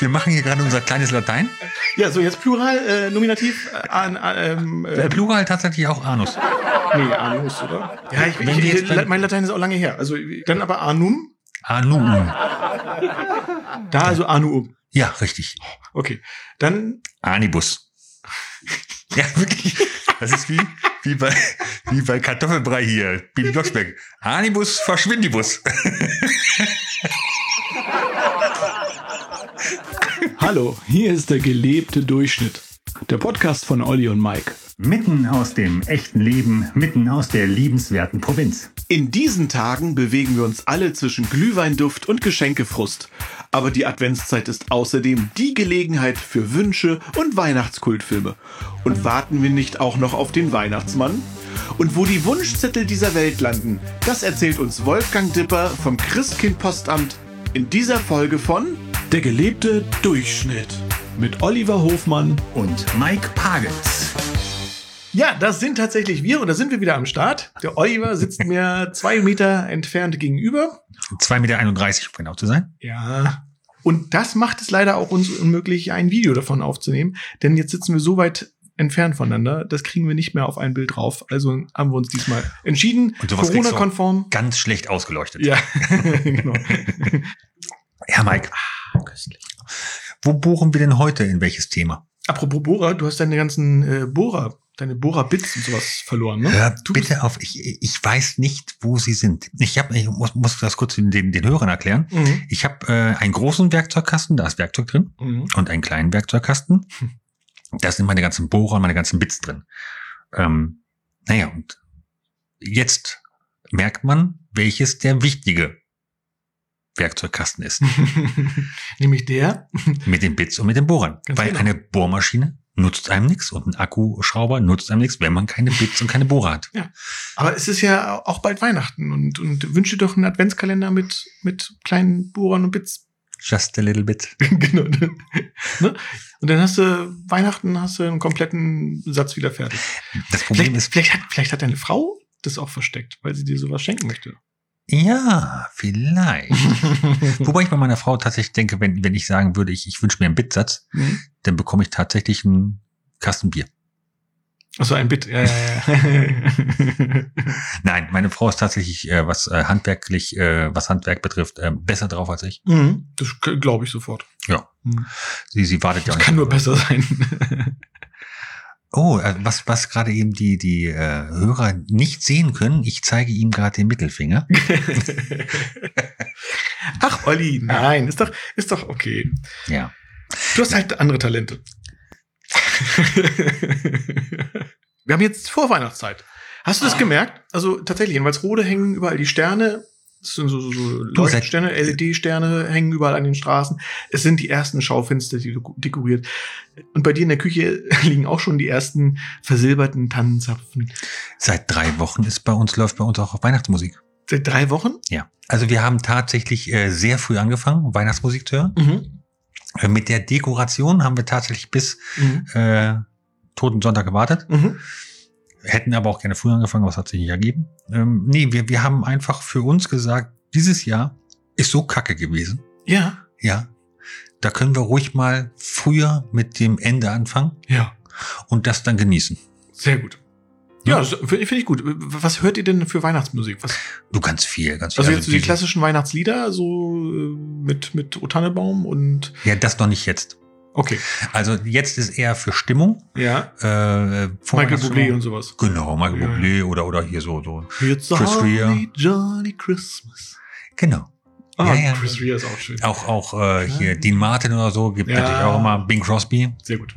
Wir machen hier gerade unser kleines Latein. Ja, so jetzt Plural, äh, Nominativ, äh, an, ähm, Äh, äh, Plural tatsächlich auch Anus. nee, Anus, oder? Ja, ich, Wenn ich, jetzt ich, mein Latein ist auch lange her. Also dann aber Anum, Anum. da also Anuum. Ja, richtig. Okay, dann Anibus. Ja, wirklich. Das ist wie, wie, bei, wie bei Kartoffelbrei hier, Bibi Blocksberg. Anibus verschwindibus. Hallo, hier ist der gelebte Durchschnitt. Der Podcast von Olli und Mike. Mitten aus dem echten Leben, mitten aus der liebenswerten Provinz. In diesen Tagen bewegen wir uns alle zwischen Glühweinduft und Geschenkefrust. Aber die Adventszeit ist außerdem die Gelegenheit für Wünsche und Weihnachtskultfilme. Und warten wir nicht auch noch auf den Weihnachtsmann? Und wo die Wunschzettel dieser Welt landen, das erzählt uns Wolfgang Dipper vom Christkind-Postamt in dieser Folge von Der gelebte Durchschnitt mit Oliver Hofmann Und Mike Pagels. Ja, das sind tatsächlich wir und da sind wir wieder am Start. Der Oliver sitzt mir zwei Meter entfernt gegenüber. 2,31 Meter, um genau zu sein. Ja. Und das macht es leider auch uns unmöglich, ein Video davon aufzunehmen, denn jetzt sitzen wir so weit entfernt voneinander, das kriegen wir nicht mehr auf ein Bild drauf. Also haben wir uns diesmal entschieden, Corona-konform. Ganz schlecht ausgeleuchtet. Ja, genau. Ja, Mike. Köstlich. Wo bohren wir denn heute in welches Thema? Apropos Bohrer, du hast deine ganzen äh, Bohrer, deine Bohrer-Bits und sowas verloren, ne? Hör Du bitte auf, ich, ich weiß nicht, wo sie sind. Ich, hab, ich muss, muss das kurz den, den, den Hörern erklären. Mhm. Ich habe äh, einen großen Werkzeugkasten, da ist Werkzeug drin, Mhm. und einen kleinen Werkzeugkasten. Da sind meine ganzen Bohrer und meine ganzen Bits drin. Ähm, naja, und jetzt merkt man, welches der wichtige Werkzeugkasten ist. Nämlich der. mit den Bits und mit den Bohrern. Ganz Weil genau. eine Bohrmaschine nutzt einem nichts und ein Akkuschrauber nutzt einem nichts, wenn man keine Bits und keine Bohrer hat. Aber es ist ja auch bald Weihnachten und, und wünsche dir doch einen Adventskalender mit, mit kleinen Bohrern und Bits. Just a little bit. genau. ne? Und dann hast du Weihnachten, hast du einen kompletten Satz wieder fertig. Das Problem Vielleicht, ist, vielleicht, hat, vielleicht hat deine Frau das auch versteckt, weil sie dir sowas schenken möchte. Ja, vielleicht. Wobei ich bei meiner Frau tatsächlich denke, wenn, wenn ich sagen würde, ich, ich wünsche mir einen Bitsatz, Mhm. dann bekomme ich tatsächlich einen Kasten Bier. Achso, ein Bit. Ja, ja, ja. Nein, meine Frau ist tatsächlich, äh, was äh, handwerklich, äh, was Handwerk betrifft, äh, besser drauf als ich. mhm. Das glaube ich sofort. Ja. Mhm. Sie, sie wartet ja Das kann nur besser sein. Oh, äh, was, was gerade eben die, die äh, Hörer nicht sehen können, ich zeige ihm gerade den Mittelfinger. Ach, Olli, nein, ist doch, ist doch okay. Ja. Du hast halt andere Talente. Wir haben jetzt Vorweihnachtszeit. Hast du das gemerkt? Also tatsächlich, in Walsrode hängen überall die Sterne. Das sind so, so, so Du, Leuchtsterne, LED-Sterne hängen überall an den Straßen. Es sind die ersten Schaufenster, die deko- dekoriert. Und bei dir in der Küche liegen auch schon die ersten versilberten Tannenzapfen. Seit drei Wochen ist bei uns, läuft bei uns auch Weihnachtsmusik. Seit drei Wochen? Ja. Also wir haben tatsächlich äh, sehr früh angefangen, Weihnachtsmusik zu hören. Mhm. Äh, mit der Dekoration haben wir tatsächlich bis Mhm. äh, Toten Sonntag gewartet. Mhm. Hätten aber auch gerne früher angefangen, was hat sich nicht ergeben. Ähm, nee, wir, wir haben einfach für uns gesagt, dieses Jahr ist so kacke gewesen. Ja, Ja. Da können wir ruhig mal früher mit dem Ende anfangen ja. und das dann genießen. Sehr gut. Ja, das finde find ich gut. Was hört ihr denn für Weihnachtsmusik? Was, Du ganz viel, ganz viel. also jetzt so die diese- klassischen Weihnachtslieder, so äh, mit, mit O Tannebaum und. Ja, das noch nicht jetzt. Okay. Also jetzt ist eher für Stimmung. Ja. Äh, Michael. Bublé und sowas. Genau, Michael Ja. Bublé oder, oder hier so, so. It's Chris Rea. jolly Christmas. Genau. Ah, Ja, ja. Chris Rea ist auch schön. Auch, auch äh, hier Dean Martin oder so gibt Ja. natürlich auch immer Bing Crosby. Sehr gut.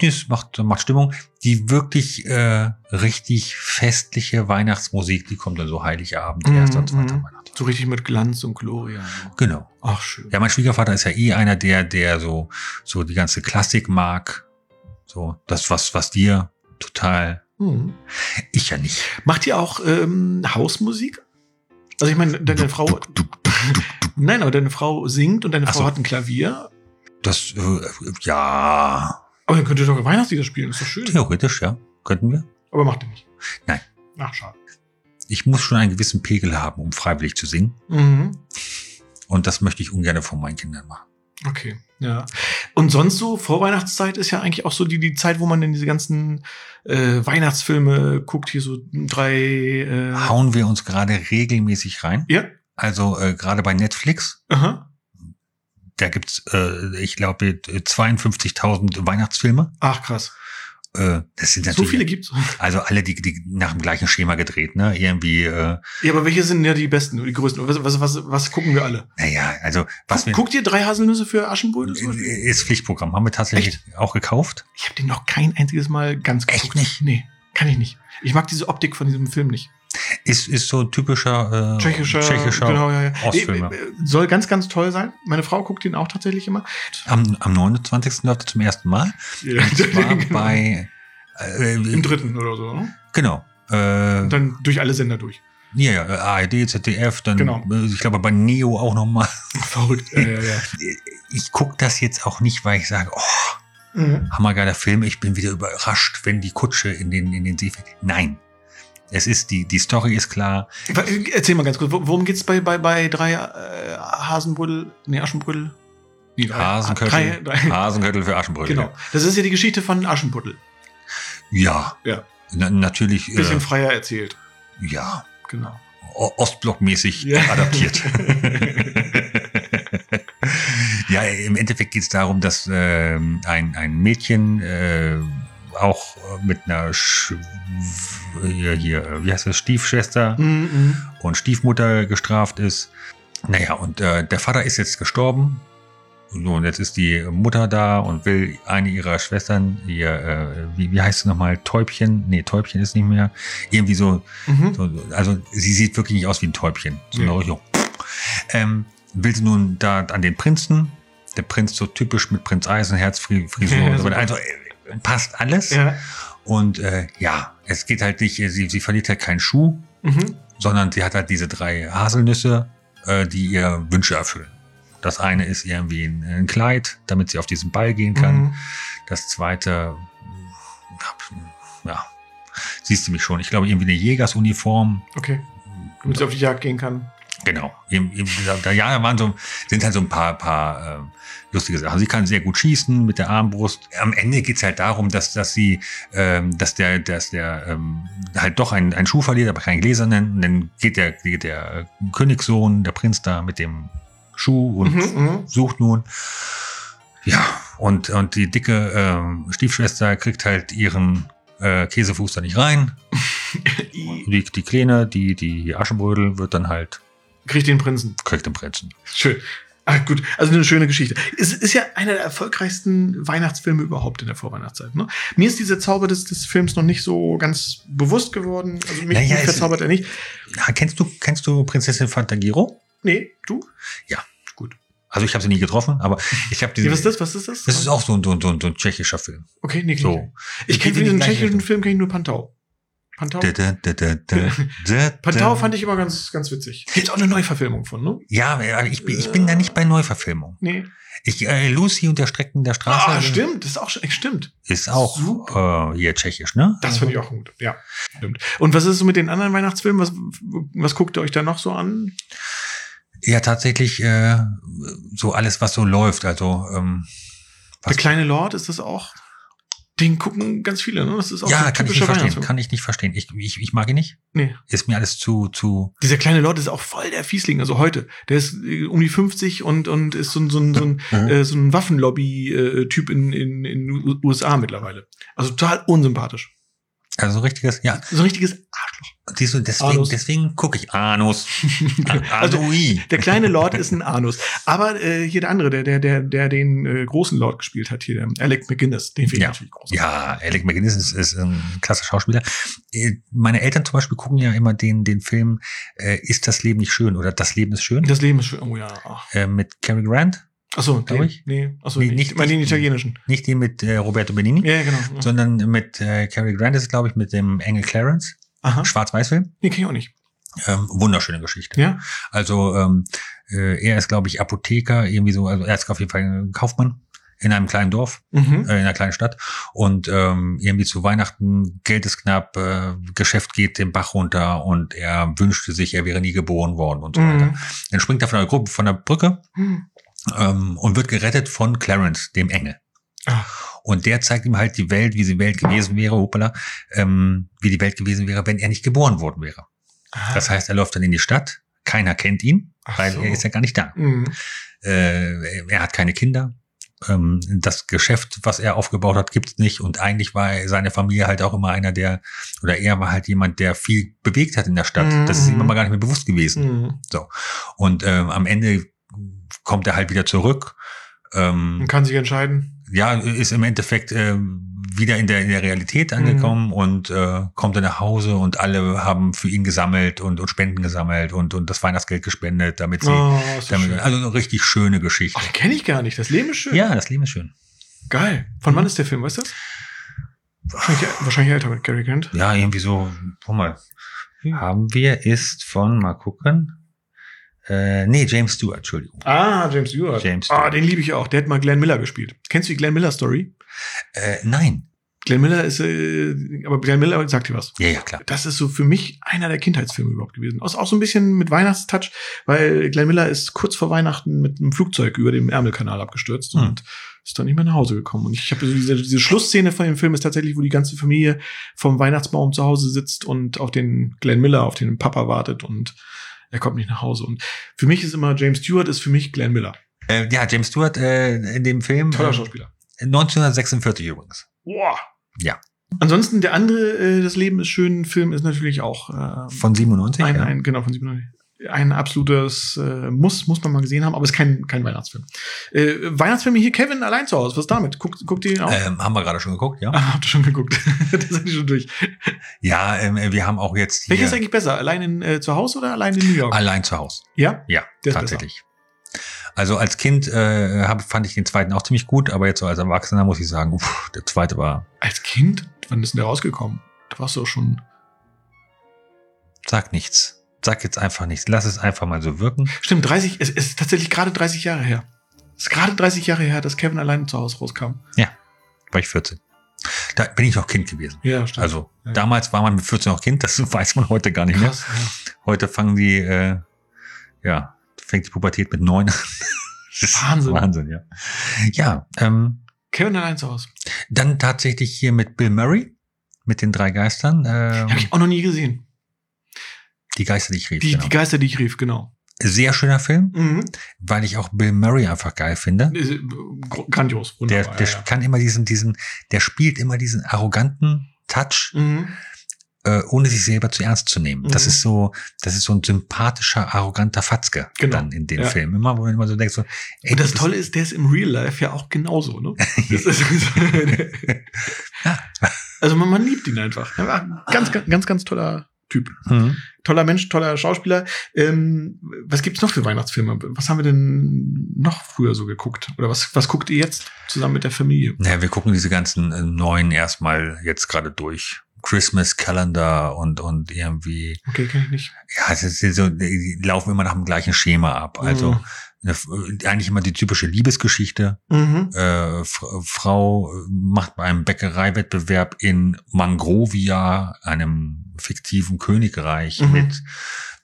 Das macht, macht Stimmung. Die wirklich äh, richtig festliche Weihnachtsmusik, die kommt dann so Heiligabend, erster und zweiter mhm. Weihnachten. So richtig mit Glanz und Gloria. Genau. Ach, schön. Ja, mein Schwiegervater ist ja eh einer, der, der so, so die ganze Klassik mag. So, das, was, was dir total, Hm. ich ja nicht. Macht ihr auch ähm, Hausmusik? Also ich meine, deine Frau. Nein, aber deine Frau singt und deine Ach Frau so. hat ein Klavier. Das, äh, ja, Aber dann könnt ihr doch Weihnachtslieder spielen, ist doch schön. theoretisch, ja, könnten wir. Aber macht ihr nicht. Nein. Ach, schade. Ich muss schon einen gewissen Pegel haben, um freiwillig zu singen. Mhm. Und das möchte ich ungern von meinen Kindern machen. Okay, ja. Und sonst so, Vorweihnachtszeit ist ja eigentlich auch so die, die Zeit, wo man denn diese ganzen äh, Weihnachtsfilme guckt, hier so drei. Äh, Hauen wir uns gerade regelmäßig rein. ja, Also äh, gerade bei Netflix, aha. da gibt's, äh, ich glaube, 52.000 Weihnachtsfilme. Ach krass. Äh, das sind So natürlich, viele gibt's. also alle die, die nach dem gleichen Schema gedreht, ne? Irgendwie, äh, Ja, aber welche sind ja die besten, die größten? Was, was, was, was gucken wir alle? naja, also was Guck, guckt ihr drei Haselnüsse für Aschenbrödel? wir zum Beispiel? ist Pflichtprogramm, haben wir tatsächlich auch gekauft. Ich habe den noch kein einziges Mal ganz Echt geguckt. nicht? Nee, kann ich nicht. Ich mag diese Optik von diesem Film nicht. Ist, ist so typischer äh, Tschechischer, tschechischer genau, ja, ja. Ostfilme. Nee, äh, Soll ganz, ganz toll sein. Meine Frau guckt ihn auch tatsächlich immer. Am, am 29. läuft er zum ersten Mal. Ja, Und zwar genau. bei äh, Im dritten oder so. Ne? Genau. Äh, Und dann durch alle Sender durch. ja, ja, ARD, ZDF, dann Genau. äh, ich glaube bei Neo auch nochmal. Verrückt. Ja, ja, ja. Ich gucke das jetzt auch nicht, weil ich sage, oh, Mhm. hammergeiler Film, ich bin wieder überrascht, wenn die Kutsche in den, in den See fällt. Nein. Es ist, die, die Story ist klar. Erzähl mal ganz kurz, wo- worum geht's bei, bei, bei drei äh, Hasenbrüdel, nee, Aschenbrüdel? Nee, Hasenköttel, Drei, drei, Hasenköttel für Aschenbrödel. genau. Das ist ja die Geschichte von Aschenputtel. Ja. Ja. Na, natürlich, Bisschen äh, freier erzählt. ja, Genau. Ostblockmäßig Ja. adaptiert. ja, im Endeffekt geht es darum, dass ähm, ein, ein Mädchen äh, auch äh, mit einer Sch hier, hier, äh, wie heißt das, Stiefschwester Mhm. und Stiefmutter gestraft ist. Naja, und äh, der Vater ist jetzt gestorben. So, und jetzt ist die Mutter da und will eine ihrer Schwestern, ihr, äh, wie, wie heißt es nochmal, Täubchen? Nee, Täubchen ist nicht mehr. Irgendwie so, Mhm. so, also sie sieht wirklich nicht aus wie ein Täubchen. So eine so. Ähm, will sie nun da an den Prinzen. Der Prinz so typisch mit Prinz Eisenherz, Fri- Frisur. Also äh, passt alles. Ja. Und äh, ja, es geht halt nicht, sie, sie verliert halt keinen Schuh, Mhm. sondern sie hat halt diese drei Haselnüsse, äh, die ihr Wünsche erfüllen. Das eine ist irgendwie ein, ein Kleid, damit sie auf diesen Ball gehen kann. Mhm. Das zweite, ja, siehst du mich schon. Ich glaube, irgendwie eine Jägersuniform. Okay. Damit sie auf die Jagd gehen kann. Genau. Ja, da waren so, sind halt so ein paar, paar ähm, lustige Sachen. Sie kann sehr gut schießen mit der Armbrust. Am Ende geht's halt darum, dass, dass sie, ähm, dass der, dass der ähm, halt doch einen, einen Schuh verliert, aber keinen gläsernen. Und dann geht der, geht der Königssohn, der Prinz da mit dem Schuh und Mhm, mhm. sucht nun. Ja, und, und die dicke ähm, Stiefschwester kriegt halt ihren äh, Käsefuß da nicht rein. Die, die Kleine, die, die Aschenbrödel, wird dann halt, Kriegt den Prinzen. kriegt den Prinzen. Schön. Ah, gut, also eine schöne Geschichte. Es ist ja einer der erfolgreichsten Weihnachtsfilme überhaupt in der Vorweihnachtszeit. Ne? Mir ist dieser Zauber des, des Films noch nicht so ganz bewusst geworden. Also mich, Naja, verzaubert er nicht. Ja, kennst du, kennst du Prinzessin Fantagiro? Nee, du? Also ich habe sie nie getroffen, aber ich habe Ja, diese. was ist das? Was ist das? Das ist auch so ein, so ein, so ein, so ein tschechischer Film. Okay, nee, So. so. Ich kenne diesen gleiche tschechischen. Film kenne ich nur Pantau. Pantau? Da, da, da, Pantau fand ich immer ganz, ganz witzig. Gibt's auch eine Neuverfilmung von, ne? Ja, ich bin, ich bin da nicht bei Neuverfilmung. Nee. Ich, äh, Lucy und der Strecken der Straße Ah, stimmt, das ist auch schon, stimmt. ist auch äh, hier tschechisch, ne? Das finde ich auch gut. Ja, stimmt. Und was ist so mit den anderen Weihnachtsfilmen? Was, was guckt ihr euch da noch so an? Ja, tatsächlich äh, so alles, was so läuft. Also ähm, Der kleine Lord, ist das auch? Den gucken ganz viele, ne? Das ist auch ja, kann ich nicht verstehen. Kann ich nicht verstehen. Ich, ich, ich mag ihn nicht. Nee. Ist mir alles zu zu. Dieser kleine Lord ist auch voll der Fiesling, also heute. Der ist äh, um die 50 und, und ist so ein, so ein, so ein, Mhm. äh, so ein Waffenlobby-Typ in, in, in U- USA mittlerweile. Also total unsympathisch. Also so richtiges. Ja, So richtiges Arschloch. siehst du, deswegen Anus. deswegen gucke ich Anus. Also. Der kleine Lord ist ein Anus. Aber äh, hier der andere, der, der, der, der den äh, großen Lord gespielt hat, hier, der Alec McGuinness, den finde ich Ja. natürlich groß. Ja, Alec McGuinness ist, ist ein klasse Schauspieler. Äh, Meine Eltern zum Beispiel gucken ja immer den, den Film äh, Ist das Leben nicht schön oder Das Leben ist schön Das Leben ist schön. Oh ja. Äh, mit Cary Grant. Achso, Glaub nee, ich? nee. Achso, Nee, nicht- meine den italienischen. Nicht den mit äh, Roberto Benini, Ja, genau. Ja. sondern mit äh, Cary Grant ist es, glaube ich, mit dem Engel Clarence. Aha. Schwarz-Weiß-Film. Nee, kenn ich auch nicht. Ähm, wunderschöne Geschichte. Ja? Also ähm, äh, er ist, glaube ich, Apotheker, irgendwie so, also er ist auf jeden Fall ein Kaufmann in einem kleinen Dorf, Mhm. äh, in einer kleinen Stadt. Und ähm, irgendwie zu Weihnachten, Geld ist knapp, äh, Geschäft geht den Bach runter und er wünschte sich, er wäre nie geboren worden und so weiter. Mhm. Dann springt er von der Gruppe, von der Brücke Mhm. Ähm, und wird gerettet von Clarence, dem Engel. Ah. Und der zeigt ihm halt die Welt, wie die Welt gewesen wäre, hoppala, ähm, wie die Welt gewesen wäre, wenn er nicht geboren worden wäre. Ah. Das heißt, er läuft dann in die Stadt, keiner kennt ihn, Ach weil so. er ist ja gar nicht da. Mhm. Äh, er hat keine Kinder. Ähm, das Geschäft, was er aufgebaut hat, gibt's nicht. Und eigentlich war seine Familie halt auch immer einer, der, oder er war halt jemand, der viel bewegt hat in der Stadt. Mhm. Das ist ihm aber gar nicht mehr bewusst gewesen. Mhm. Und ähm, am Ende kommt er halt wieder zurück. Ähm, Man kann sich entscheiden. ja, ist im Endeffekt ähm, wieder in der, in der Realität Mhm. angekommen und äh, kommt dann nach Hause und alle haben für ihn gesammelt und, und Spenden gesammelt und, und das Weihnachtsgeld gespendet, damit sie, Oh, damit, schön. also eine richtig schöne Geschichte. Ach, kenne ich gar nicht. Das Leben ist schön. Ja, das Leben ist schön. Geil. Von wann ist der Film, weißt du? das? Wahrscheinlich, wahrscheinlich älter mit Gary Grant. Ja, irgendwie so, guck mal, haben wir, ist von, mal gucken, äh, nee, James Stewart, Entschuldigung. Ah, James Stewart. James Ah, Stewart. den liebe ich auch. Der hat mal Glenn Miller gespielt. Kennst du die Glenn Miller Story? Äh, nein. Glenn Miller ist, äh, aber Glenn Miller sagt dir was. Ja, ja, klar. Das ist so für mich einer der Kindheitsfilme überhaupt gewesen. Auch, auch so ein bisschen mit Weihnachtstouch, weil Glenn Miller ist kurz vor Weihnachten mit einem Flugzeug über dem Ärmelkanal abgestürzt Hm. und ist dann nicht mehr nach Hause gekommen. Und ich habe so diese, diese Schlussszene von dem Film ist tatsächlich, wo die ganze Familie vom Weihnachtsbaum zu Hause sitzt und auf den Glenn Miller, auf den Papa wartet und er kommt nicht nach Hause. Und für mich ist immer James Stewart ist für mich Glenn Miller. Äh, ja, James Stewart äh, in dem Film. Toller äh, Schauspieler. 1946 übrigens. Boah. Ja. Ansonsten der andere, äh, das Leben ist schön Film ist natürlich auch äh, Von 97. ein, ja. ein, genau, von 97. Ein absolutes äh, Muss, muss man mal gesehen haben, aber es ist kein, kein Weihnachtsfilm. Äh, Weihnachtsfilme hier, Kevin allein zu Hause. Was ist damit? Guckt, guckt ihr ihn auch? Ähm, haben wir gerade schon geguckt, ja. Ah, habt ihr schon geguckt? das seid ihr schon durch. Ja, ähm, wir haben auch jetzt hier Welches ist eigentlich besser? Allein in, äh, zu Hause oder allein in New York? allein zu Hause. ja? Ja, tatsächlich. Also als Kind äh, hab, fand ich den zweiten auch ziemlich gut, aber jetzt so als Erwachsener muss ich sagen, uff, der zweite war, Als Kind? Wann ist denn der rausgekommen? Da warst du auch schon. sag nichts. Sag jetzt einfach nichts. Lass es einfach mal so wirken. Stimmt, 30, es ist tatsächlich gerade 30 Jahre her. Es ist gerade 30 Jahre her, dass Kevin allein zu Hause rauskam. War ich 14. Da bin ich noch Kind gewesen. Ja, stimmt. Also Ja. damals war man mit 14 noch Kind, das weiß man heute gar nicht mehr. Krass. Ja. Heute fangen die, äh, ja, fängt die Pubertät mit neun an. Das ist Wahnsinn. Wahnsinn, ja. Ja, ähm, Kevin allein zu Hause. dann tatsächlich hier mit Bill Murray, mit den drei Geistern. Ähm, Habe ich auch noch nie gesehen. Die Geister, die ich rief. Die, genau. die Geister, die ich rief, genau. Sehr schöner Film, Mhm. weil ich auch Bill Murray einfach geil finde. Äh, gr- Grandios, Der, wunderbar. der ja, ja. kann immer diesen, diesen, der spielt immer diesen arroganten Touch, Mhm. äh, ohne sich selber zu ernst zu nehmen. Das Mhm. ist so, das ist so ein sympathischer, arroganter Fatzke Genau. dann in den Ja. Film. Immer, wo du immer so denkst, so, ey, Und das Tolle ist, der ist im Real Life ja auch genauso, ne? Das also man, man liebt ihn einfach. Ganz, ganz, ganz toller Typ. Mhm. Toller Mensch, toller Schauspieler. Ähm, was gibt's noch für Weihnachtsfilme? Was haben wir denn noch früher so geguckt? Oder was, was guckt ihr jetzt zusammen mit der Familie? Naja, wir gucken diese ganzen äh, neuen erstmal jetzt gerade durch. Christmas Calendar und, und irgendwie, Okay, kann ich nicht. ja, es ist so, die laufen immer nach dem gleichen Schema ab. Also, Mhm. Eine, eigentlich immer die typische Liebesgeschichte. Mhm. Äh, Frau macht bei einem Bäckereiwettbewerb in Mangrovia, einem fiktiven Königreich, Mhm. mit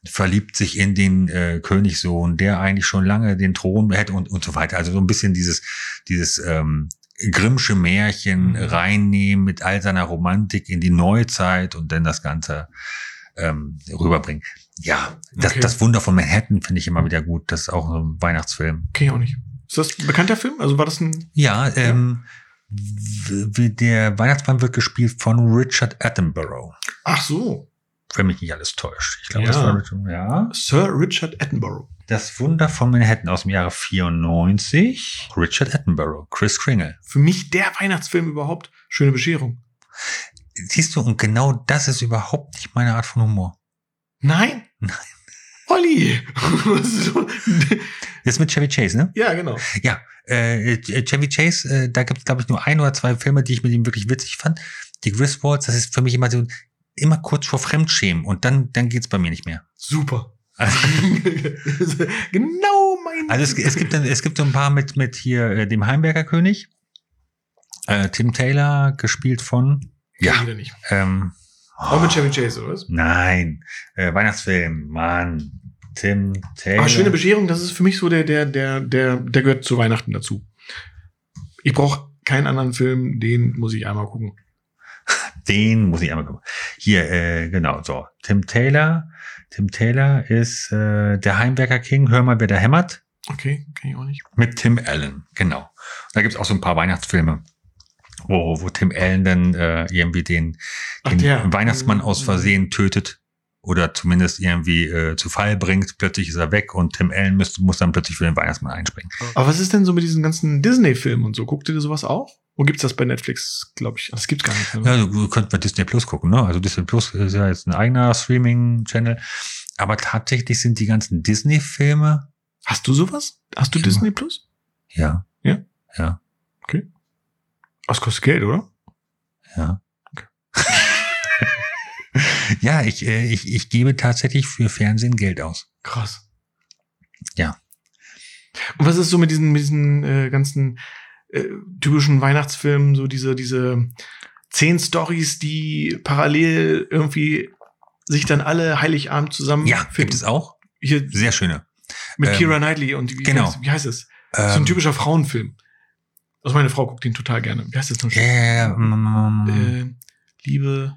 verliebt sich in den äh, Königssohn, der eigentlich schon lange den Thron hätte und, und so weiter. Also so ein bisschen dieses, dieses ähm, Grimmsche Märchen Mhm. reinnehmen mit all seiner Romantik in die Neuzeit und dann das Ganze ähm, rüberbringen. Ja, das, Okay. das Wunder von Manhattan finde ich immer wieder gut. Das ist auch so ein Weihnachtsfilm. Kenn ich auch nicht. Ist das ein bekannter Film? Also war das ein. Ja, ähm, w- wie der Weihnachtsmann wird gespielt von Richard Attenborough. Ach so. Wenn mich nicht alles täuscht. Ich glaube, Ja. das war Richard, ja. Sir Richard Attenborough. Das Wunder von Manhattan aus dem Jahre 94. Richard Attenborough, Chris Kringle. Für mich der Weihnachtsfilm überhaupt. Schöne Bescherung. Siehst du, und genau das ist überhaupt nicht meine Art von Humor. Nein? Nein. Olli! So. Jetzt mit Chevy Chase, ne? ja, genau. Ja, äh, Chevy Chase, äh, da gibt es, glaube ich, nur ein oder zwei Filme, die ich mit ihm wirklich witzig fand. Die Griswolds, das ist für mich immer so, immer kurz vor Fremdschämen und dann, dann geht's bei mir nicht mehr. Super. Also, genau mein. Also es, es gibt dann, es gibt so ein paar mit mit hier äh, dem Heimberger König, äh, Tim Taylor gespielt von Ja. ja Wieder nicht. ähm, Auch mit Chevy Chase, oder was? nein äh, Weihnachtsfilm Mann Tim Taylor. Aber schöne Bescherung, das ist für mich so der, der, der, der, der gehört zu Weihnachten dazu. Ich brauche keinen anderen Film, den muss ich einmal gucken. Den muss ich einmal gucken. Hier, äh, genau, so. Tim Taylor. Tim Taylor ist äh, der Heimwerker King. Hör mal, wer da hämmert. Okay, kenn ich auch nicht. Mit Tim Allen, genau. Da gibt's auch so ein paar Weihnachtsfilme, wo, wo Tim Allen dann äh, irgendwie den, Ach, den der. Weihnachtsmann aus Versehen tötet oder zumindest irgendwie äh, zu Fall bringt. Plötzlich ist er weg und Tim Allen muss, muss dann plötzlich für den Weihnachtsmann einspringen. Aber was ist denn so mit diesen ganzen Disney-Filmen und so? Guckt ihr sowas auch? Wo gibt's das bei Netflix, glaube ich? Das gibt's gar nicht. ne? Ja, also, du könnt bei Disney Plus gucken, ne? Also Disney Plus ist ja jetzt ein eigener Streaming-Channel. Aber tatsächlich sind die ganzen Disney-Filme, Hast du sowas? Hast du. Disney Plus? ja. Ja? Ja, Das kostet Geld, oder? ja. ja, ich, äh, ich, ich gebe tatsächlich für Fernsehen Geld aus. Krass. Ja. Und was ist so mit diesen, mit diesen äh, ganzen äh, typischen Weihnachtsfilmen, so diese, diese zehn Stories, die parallel irgendwie sich dann alle Heiligabend zusammen Ja, gibt es auch. Hier Sehr schöne. mit ähm, Kira Knightley und wie, genau. heißt, wie heißt es? so ein Ähm, typischer Frauenfilm. Also meine Frau guckt den total gerne. Wie heißt das noch? ja, ja, ja, mm, Äh, Liebe.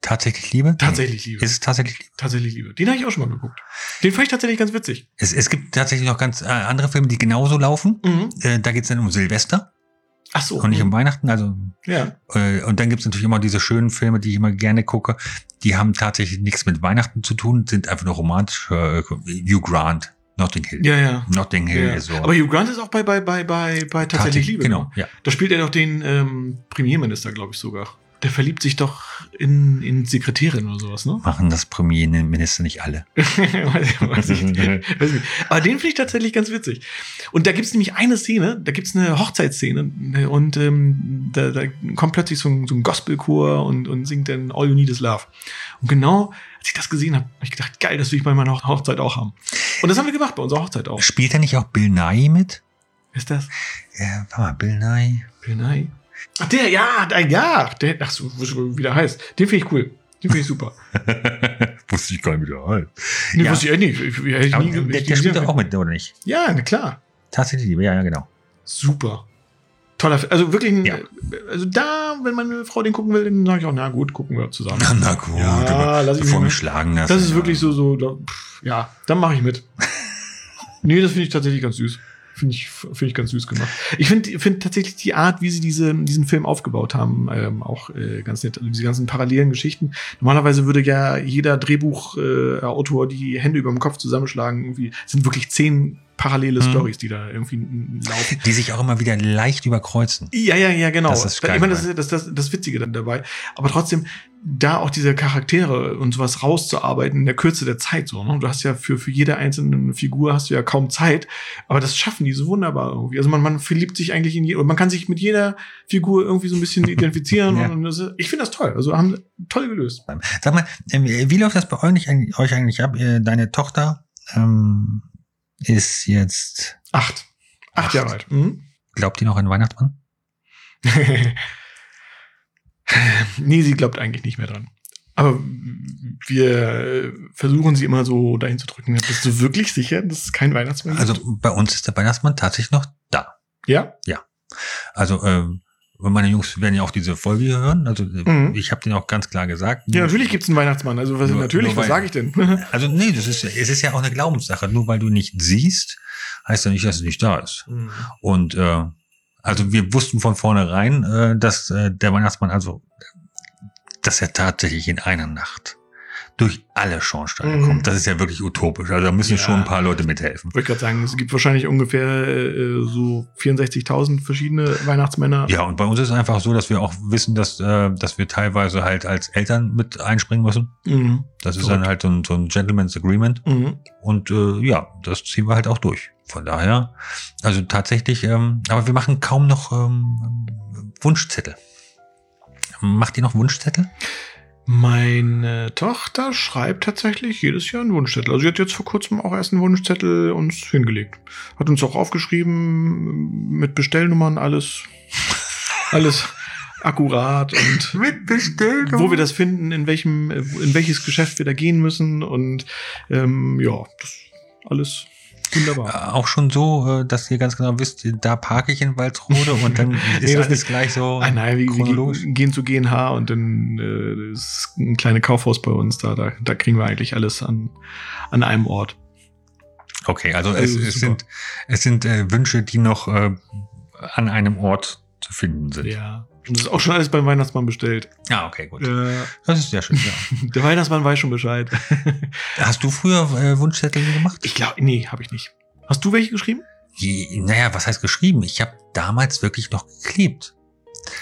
tatsächlich Liebe? Tatsächlich Liebe. Ist es tatsächlich Liebe? Tatsächlich Liebe. Den habe ich auch schon mal geguckt. Den fand ich tatsächlich ganz witzig. Es, es gibt tatsächlich noch ganz äh, andere Filme, die genauso laufen. Mhm. Äh, da geht's dann um Silvester Ach so. und nicht um Weihnachten. Also ja. Äh, Und dann gibt's natürlich immer diese schönen Filme, die ich immer gerne gucke. Die haben tatsächlich nichts mit Weihnachten zu tun, sind einfach nur romantisch. Äh, Hugh Grant, Notting Hill. Ja, ja. Notting Hill ja. ist so. Aber Hugh Grant ist auch bei, bei, bei, bei, bei Tatsächlich Liebe. Genau, ja. Da spielt er doch den ähm, Premierminister, glaube ich sogar. Der verliebt sich doch in, in Sekretärin oder sowas, ne? Machen das Premierminister nicht alle. weiß, ich, weiß, ich, weiß ich nicht. Aber den finde ich tatsächlich ganz witzig. Und da gibt es nämlich eine Szene, da gibt es eine Hochzeitsszene und ähm, da, da kommt plötzlich so ein, so ein Gospelchor und, und singt dann All You Need Is Love. Und genau, als ich das gesehen habe, habe ich gedacht, geil, das will ich bei meiner Hoch- Hochzeit auch haben. Und das haben wir gemacht bei unserer Hochzeit auch. Spielt da nicht auch Bill Nye mit? Wer ist das? Ja, warte mal, Bill Nye. Bill Nye. Ach, der, ja, der, ja, der, ach so, wie der heißt. Den finde ich cool. Den finde ich super. Wusste ich gar nicht, wie der heißt. Nee, Ja. wusste ich echt nicht. Ich, ich, ich, Aber nie- der, der spielt doch auch mit, oder nicht? Ja, na klar. Tatsächlich ja, ja, genau. Super. Toller. Also wirklich, ein, Ja. also da, wenn meine Frau den gucken will, dann sage ich auch, na gut, gucken wir zusammen. Na gut, Ja, lass bevor mich schlagen lassen. Das ist ja. wirklich so, so, da, pff, ja, dann mache ich mit. nee, das finde ich tatsächlich ganz süß. Finde ich, finde ich ganz süß gemacht. Ich finde finde tatsächlich die Art, wie sie diese, diesen Film aufgebaut haben, ähm, auch äh, ganz nett. Also diese ganzen parallelen Geschichten. Normalerweise würde ja jeder Drehbuchautor äh, Autor die Hände über dem Kopf zusammenschlagen. Irgendwie sind wirklich zehn parallele Mhm. Stories, die da irgendwie laufen. Die sich auch immer wieder leicht überkreuzen. Ja, ja, ja, genau. Das ist geil ich meine, das ist das, das, das Witzige dann dabei. Aber trotzdem, da auch diese Charaktere und sowas rauszuarbeiten in der Kürze der Zeit so. Ne? Du hast ja für, für jede einzelne Figur hast du ja kaum Zeit, aber das schaffen die so wunderbar irgendwie. Also man, man verliebt sich eigentlich in je, und man kann sich mit jeder Figur irgendwie so ein bisschen identifizieren. Ja. und das, ich finde das toll. Also haben toll gelöst. Sag mal, ähm, wie läuft das bei euch eigentlich, euch eigentlich ab? Äh, Deine Tochter ähm, ist jetzt, Acht. Acht, Acht. Jahre alt. Mhm. glaubt die noch an Weihnachtsmann? nee, sie glaubt eigentlich nicht mehr dran. Aber wir versuchen sie immer so dahin zu drücken. Bist du wirklich sicher, dass es kein Weihnachtsmann gibt? Also bei uns ist der Weihnachtsmann tatsächlich noch da. ja? Also ähm, meine Jungs werden ja auch diese Folge hier hören. Also äh, Mhm. ich habe denen auch ganz klar gesagt. Ja, natürlich gibt's einen Weihnachtsmann. Also was, Nur- natürlich, nur was sage ich denn? Also nee, das ist, es ist ja auch eine Glaubenssache. Nur weil du nicht siehst, heißt ja nicht, dass es nicht da ist. Und äh, also wir wussten von vornherein, äh, dass äh, der Weihnachtsmann also, dass er tatsächlich in einer Nacht durch alle Schornsteine Mhm. kommt. Das ist ja wirklich utopisch. Also da müssen Ja. schon ein paar Leute mithelfen. Wollte gerade sagen, es gibt wahrscheinlich ungefähr äh, so 64.000 verschiedene Weihnachtsmänner. Ja, und bei uns ist es einfach so, dass wir auch wissen, dass, äh, dass wir teilweise halt als Eltern mit einspringen müssen. Mhm. Das ist Verrückt. dann halt so ein, so ein Gentleman's Agreement. Mhm. Und äh, ja, das ziehen wir halt auch durch. Von daher, also tatsächlich, ähm, aber wir machen kaum noch ähm, Wunschzettel. Macht ihr noch Wunschzettel? Meine Tochter schreibt tatsächlich jedes Jahr einen Wunschzettel. Also sie hat jetzt vor kurzem auch erst einen Wunschzettel uns hingelegt. Hat uns auch aufgeschrieben mit Bestellnummern, alles, alles akkurat und Mit Bestellung. wo wir das finden, in welchem, in welches Geschäft wir da gehen müssen und ähm, ja, das alles wunderbar. Äh, Auch schon so, äh, dass ihr ganz genau wisst, da parke ich in Walsrode und dann ist Nee, das alles nicht. gleich so Ah, nein, wir, chronologisch. wir gehen zu GNH und dann äh, ist ein kleines Kaufhaus bei uns da, da. Da kriegen wir eigentlich alles an, an einem Ort. Okay, also, es, Also es super. sind, es sind äh, Wünsche, die noch äh, an einem Ort zu finden sind. Ja. Und das ist auch schon alles beim Weihnachtsmann bestellt. Ah, okay, gut. Äh, Das ist sehr schön, ja. der Weihnachtsmann weiß schon Bescheid. Hast du früher äh, Wunschzettel gemacht? Ich glaube, nee, habe ich nicht. Hast du welche geschrieben? Je- Naja, was heißt geschrieben? Ich habe damals wirklich noch geklebt.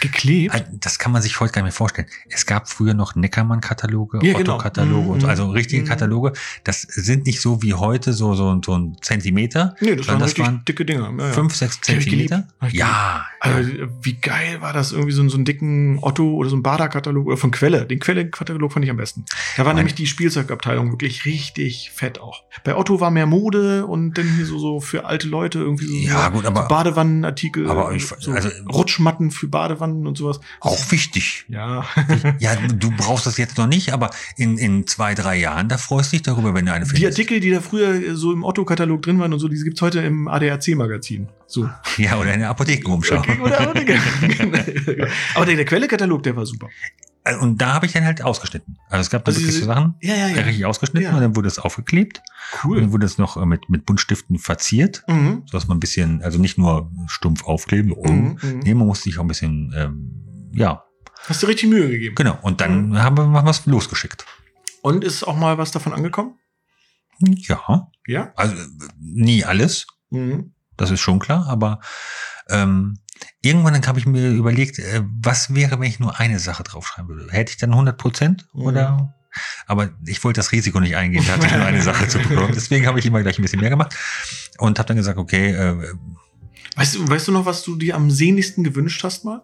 Geklebt? Äh, Das kann man sich heute gar nicht mehr vorstellen. Es gab früher noch Neckermann-Kataloge, Ja, genau. Otto-Kataloge so, Mhm. also richtige Mhm. Kataloge. Das sind nicht so wie heute so, so, so ein Zentimeter. Nee, das waren das waren dicke Dinger. Ja. Fünf, sechs. Zentimeter. Ja. Also, wie geil war das? Irgendwie so, so einen dicken Otto oder so ein Bader-Katalog oder von Quelle. Den Quelle-Katalog fand ich am besten. Da war Mein- nämlich die Spielzeugabteilung wirklich richtig fett auch. Bei Otto war mehr Mode und dann hier so, so für alte Leute irgendwie so, Ja, so, gut, aber so Badewannenartikel, aber ich- so also- Rutschmatten für Badewannen und sowas. auch wichtig. Ja. Ja, du brauchst das jetzt noch nicht, aber in, in zwei, drei Jahren, da freust du dich darüber, wenn du eine Die findest. Artikel, die da früher so im Otto-Katalog drin waren und so, die gibt's heute im ADAC-Magazin. So. Ja, oder in der Apothekenumschau. Okay, oder, oder, aber der, der Quelle-Katalog, der war super. Und da habe ich dann halt ausgeschnitten. Also es gab da Also wirklich diese- so Sachen, Ja, ja, ja. richtig ausgeschnitten Ja. und dann wurde es aufgeklebt. Und dann wurde es noch äh, mit, mit Buntstiften verziert, Mhm. sodass man ein bisschen, also nicht nur stumpf aufkleben, oh, Mhm, mhm. nee, man muss sich auch ein bisschen, ähm, ja, Hast du richtig Mühe gegeben. genau. Und dann Mhm. haben wir mal was losgeschickt. Und ist auch mal was davon angekommen? Ja, Ja. also äh, nie alles, Mhm. das ist schon klar, aber ähm, irgendwann dann habe ich mir überlegt, äh, was wäre, wenn ich nur eine Sache draufschreiben würde? Hätte ich dann 100 Prozent Mhm. oder? Aber ich wollte das Risiko nicht eingehen, tatsächlich nur eine Sache zu bekommen. Deswegen habe ich immer gleich ein bisschen mehr gemacht und habe dann gesagt, okay, äh, Weißt du, weißt du noch, was du dir am sehnlichsten gewünscht hast mal?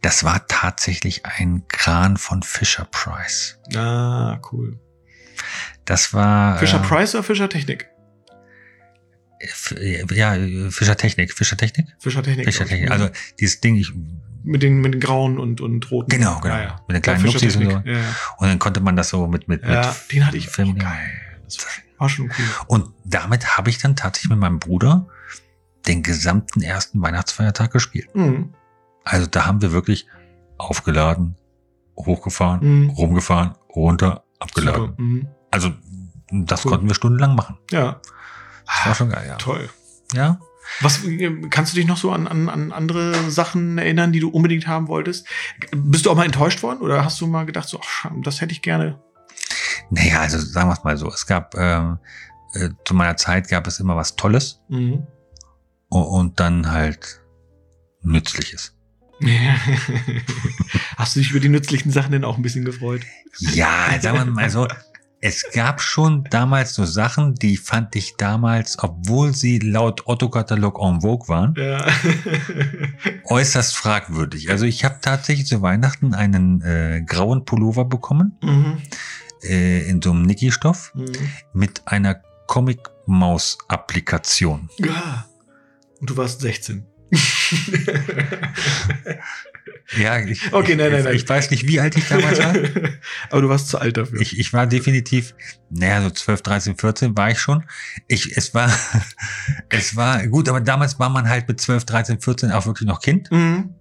das war tatsächlich ein Kran von Fisher Price. Ah, cool. Das war Fischer äh, Price oder Fischer Technik? Ja, äh, Fischer Technik, Fischer Technik, Fischer Technik. Fischer glaub ich. Technik. Also dieses Ding, ich, mit den, mit den grauen und, und roten. Genau, genau. Ja, ja. Mit den kleinen Fischer Nupsis und so. Ja, ja. und dann konnte man das so mit mit ja mit den hatte ich. Oh, Film- geil. Das war schon cool. Und damit habe ich dann tatsächlich mit meinem Bruder den gesamten ersten Weihnachtsfeiertag gespielt. Mhm. Also da haben wir wirklich aufgeladen, hochgefahren, Mhm. rumgefahren, runter, abgeladen. Mhm. Also das Cool. konnten wir stundenlang machen. Ja. Das war schon geil, ja. Toll. Ja. Was äh, kannst du dich noch so an, an, an andere Sachen erinnern, die du unbedingt haben wolltest? Bist du auch mal enttäuscht worden oder hast du mal gedacht, so, ach, das hätte ich gerne? Naja, also sagen wir es mal so. Es gab ähm, äh, zu meiner Zeit gab es immer was Tolles Mhm. und, und dann halt Nützliches. Hast du dich über die nützlichen Sachen denn auch ein bisschen gefreut? Ja, sagen wir mal so. Es gab schon damals so Sachen, die fand ich damals, obwohl sie laut Otto-Katalog en vogue waren, Ja. äußerst fragwürdig. Also ich habe tatsächlich zu Weihnachten einen äh, grauen Pullover bekommen, mhm. äh, in so einem Niki-Stoff, Mhm. mit einer Comic-Maus-Applikation. Ja. Und du warst 16. Ja, ich, Okay, nein, ich, nein, nein. ich weiß nicht, wie alt ich damals war. Aber du warst zu alt dafür. Ich, ich war definitiv, naja, so 12, 13, 14 war ich schon. Ich, es war, es war gut, aber damals war man halt mit 12, 13, 14 auch wirklich noch Kind. mhm.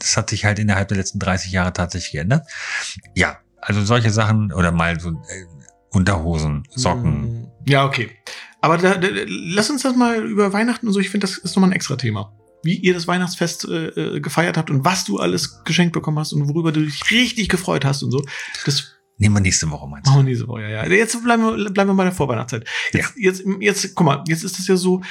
Das hat sich halt innerhalb der letzten 30 Jahre tatsächlich geändert. Ja, also solche Sachen oder mal so äh, Unterhosen, Socken. Mhm. Ja, okay. Aber da, da, lass uns das mal über Weihnachten und so. Ich finde, das ist nochmal ein extra Thema. Wie ihr das Weihnachtsfest äh, äh, gefeiert habt und was du alles geschenkt bekommen hast und worüber du dich richtig gefreut hast und so. Das Nehmen wir nächste Woche, meinst du? machen wir nächste Woche. Ja, ja. Jetzt bleiben wir, bleiben wir bei der Vorweihnachtszeit. Jetzt, jetzt, jetzt, guck mal, jetzt ist das ja so.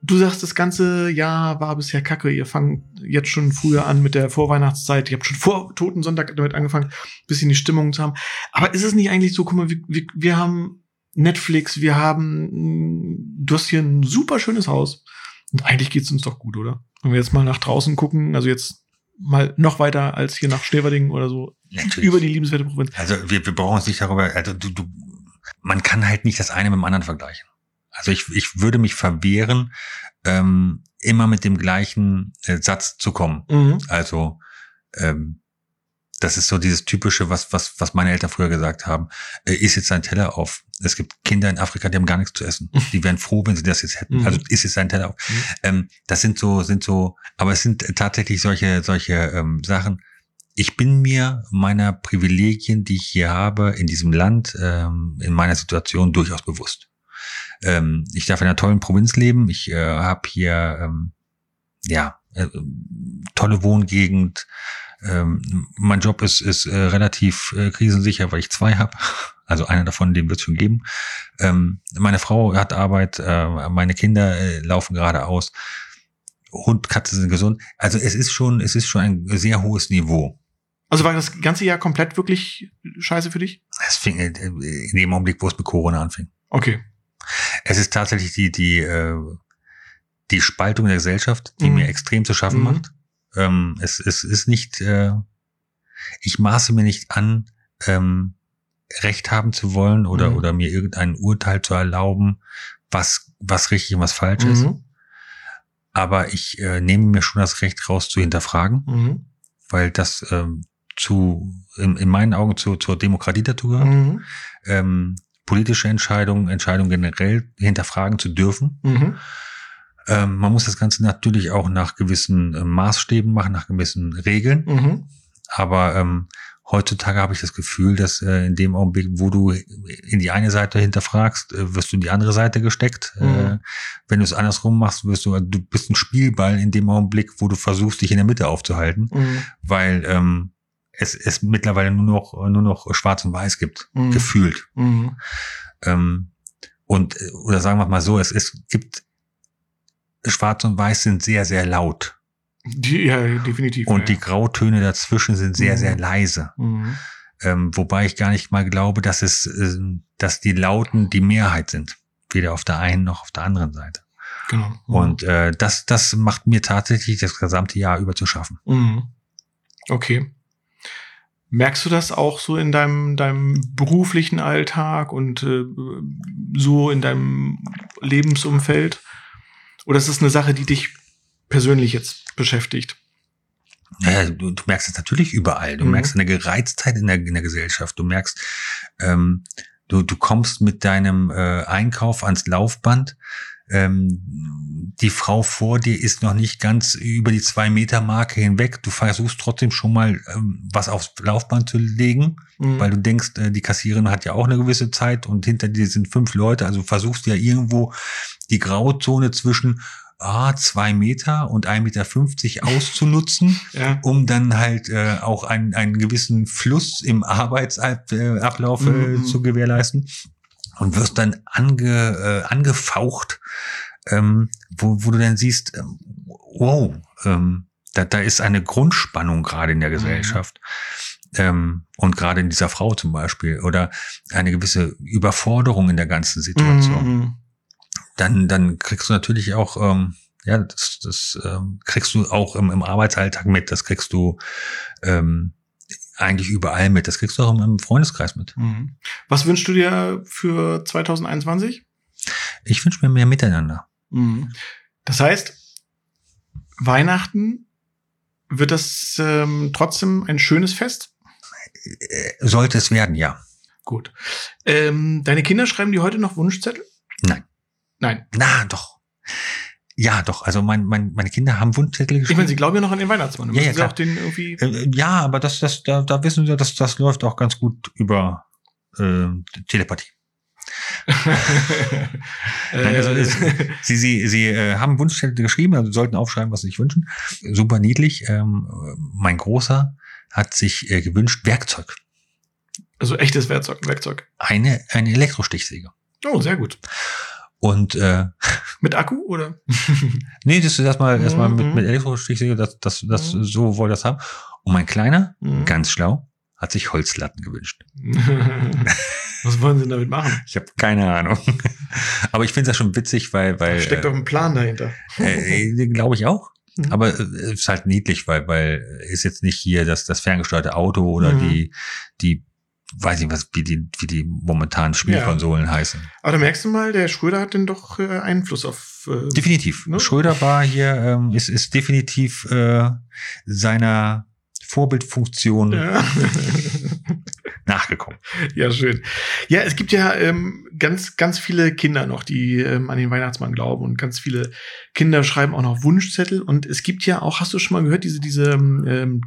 Du sagst, das ganze Jahr war bisher kacke. Ihr fangt jetzt schon früher an mit der Vorweihnachtszeit. Ihr habt schon vor Totensonntag damit angefangen, ein bisschen die Stimmung zu haben. Aber ist es nicht eigentlich so, guck mal, wir, wir, wir haben Netflix, wir haben, du hast hier ein super schönes Haus. Und eigentlich geht's uns doch gut, oder? Wenn wir jetzt mal nach draußen gucken, also jetzt mal noch weiter als hier nach Schneverdingen oder so, Natürlich. über die liebenswerte Provinz. Also wir, wir brauchen uns nicht darüber, also du, du, man kann halt nicht das eine mit dem anderen vergleichen. Also ich, ich würde mich verwehren, ähm, immer mit dem gleichen äh, Satz zu kommen. Mhm. Also ähm, das ist so dieses typische, was, was, was meine Eltern früher gesagt haben. Äh, isst jetzt dein Teller auf. Es gibt Kinder in Afrika, die haben gar nichts zu essen. Die wären froh, wenn sie das jetzt hätten. Mhm. Also isst jetzt dein Teller auf. Mhm. Ähm, das sind so, sind so, aber es sind tatsächlich solche, solche ähm, Sachen. Ich bin mir meiner Privilegien, die ich hier habe, in diesem Land, ähm, in meiner Situation durchaus bewusst. Ähm, ich darf in einer tollen Provinz leben. Ich äh, habe hier, ähm, ja, äh, tolle Wohngegend. Ähm, mein Job ist, ist äh, relativ äh, krisensicher, weil ich zwei habe. Also einer davon, den wird es schon geben. Ähm, meine Frau hat Arbeit, äh, meine Kinder äh, laufen gerade aus. Hund, Katze sind gesund. Also es ist schon, es ist schon ein sehr hohes Niveau. Also war das ganze Jahr komplett wirklich scheiße für dich? Es fing äh, in dem Augenblick, wo es mit Corona anfing. Okay. Es ist tatsächlich die, die, äh, die Spaltung der Gesellschaft, die Mhm. mir extrem zu schaffen Mhm. macht. Ähm, es, es ist nicht, äh, ich maße mir nicht an, ähm, Recht haben zu wollen oder, Mhm. oder mir irgendein Urteil zu erlauben, was, was richtig und was falsch ist. Mhm. Aber ich äh, nehme mir schon das Recht raus zu hinterfragen, Mhm. weil das ähm, zu, in, in meinen Augen zu, zur Demokratie dazu gehört. Mhm. Ähm, politische Entscheidungen, Entscheidungen generell hinterfragen zu dürfen. Ähm, man muss das Ganze natürlich auch nach gewissen äh, Maßstäben machen, nach gewissen Regeln. Mhm. Aber ähm, heutzutage habe ich das Gefühl, dass äh, in dem Augenblick, wo du in die eine Seite hinterfragst, äh, wirst du in die andere Seite gesteckt. Äh, Mhm. wenn du es andersrum machst, wirst du, du bist ein Spielball in dem Augenblick, wo du versuchst, dich in der Mitte aufzuhalten, Mhm. weil ähm, es, es mittlerweile nur noch, nur noch Schwarz und Weiß gibt, Mhm. gefühlt. Mhm. Ähm, und, äh, oder sagen wir mal so, es, es gibt, Schwarz und Weiß sind sehr, sehr laut. Die, ja, definitiv. Und ja. die Grautöne dazwischen sind sehr, Mhm. sehr leise. Mhm. Ähm, wobei ich gar nicht mal glaube, dass es, ähm, dass die Lauten die Mehrheit sind. Weder auf der einen noch auf der anderen Seite. Genau. Mhm. Und äh, das, das macht mir tatsächlich das gesamte Jahr über zu schaffen. Mhm. Okay. Merkst du das auch so in deinem, deinem beruflichen Alltag und äh, so in deinem Lebensumfeld? Oder ist es eine Sache, die dich persönlich jetzt beschäftigt? Naja, du, du merkst es natürlich überall. Du Mhm. merkst eine Gereiztheit in der, in der Gesellschaft. Du merkst, ähm, du, du kommst mit deinem äh, Einkauf ans Laufband. Ähm, die Frau vor dir ist noch nicht ganz über die zwei Meter Marke hinweg. Du versuchst trotzdem schon mal ähm, was aufs Laufband zu legen, Mhm. weil du denkst, äh, die Kassiererin hat ja auch eine gewisse Zeit und hinter dir sind fünf Leute. Also versuchst ja irgendwo die Grauzone zwischen ah, zwei Meter und 1,50 Meter fünfzig auszunutzen ja. um dann halt äh, auch einen, einen gewissen Fluss im Arbeitsablauf äh, Mhm. zu gewährleisten und wirst dann ange, äh, angefaucht, ähm, wo, wo du dann siehst, ähm, wow, ähm, da, da ist eine Grundspannung gerade in der Gesellschaft. Ähm, und gerade in dieser Frau zum Beispiel oder eine gewisse Überforderung in der ganzen Situation Mhm. dann, dann kriegst du natürlich auch, ähm, ja, das, das ähm, kriegst du auch im, im Arbeitsalltag mit, das kriegst du ähm, eigentlich überall mit, das kriegst du auch im, Freundeskreis mit. Mhm. Was wünschst du dir für 2021? Ich wünsche mir mehr Miteinander. Mhm. Das heißt, Weihnachten wird das ähm, trotzdem ein schönes Fest? Äh, Sollte es werden, ja. Gut. Ähm, deine Kinder schreiben die heute noch Wunschzettel? Nein. Nein. Na, doch. Ja, doch. Also mein, mein, meine Kinder haben Wunschzettel Ich geschrieben. meine, sie glauben ja noch an den Weihnachtsmann. Ja, ja, klar. auch den irgendwie. Äh, ja, aber das, das, da, da wissen sie, dass das läuft auch ganz gut über äh, Telepathie. Nein, also es, sie sie, sie äh, haben Wunschzettel geschrieben, also sollten aufschreiben, was sie sich wünschen. Super niedlich. Ähm, mein Großer hat sich äh, gewünscht Werkzeug. also echtes Werkzeug. Werkzeug. Eine, eine Elektrostichsäge. Oh, sehr gut. Und äh, Mit Akku oder? nee, das ist erstmal erstmal mit, Mhm. mit Elektrostichsäge, das, das, das Mhm. so wollte das haben. Und mein Kleiner, Mhm. ganz schlau, hat sich Holzlatten gewünscht. Was wollen sie denn damit machen? Ich habe keine Ahnung. Aber ich finde das schon witzig, weil, weil Steckt doch ein Plan dahinter. äh, äh, glaube ich auch. Mhm. Aber äh, es ist halt niedlich, weil, weil ist jetzt nicht hier das, das ferngesteuerte Auto oder Mhm. die, die, weiß nicht was, wie die, wie die momentanen Spielkonsolen heißen. Aber da merkst du mal, der Schröder hat denn doch äh, Einfluss auf. Äh, Definitiv. Ne? Schröder war hier, ähm, ist, ist definitiv äh, seiner Vorbildfunktion Ja. nachgekommen. Ja, schön. Ja, es gibt ja ähm, ganz, ganz viele Kinder noch, die ähm, an den Weihnachtsmann glauben und ganz viele Kinder schreiben auch noch Wunschzettel und es gibt ja auch, hast du schon mal gehört, diese, diese, ähm,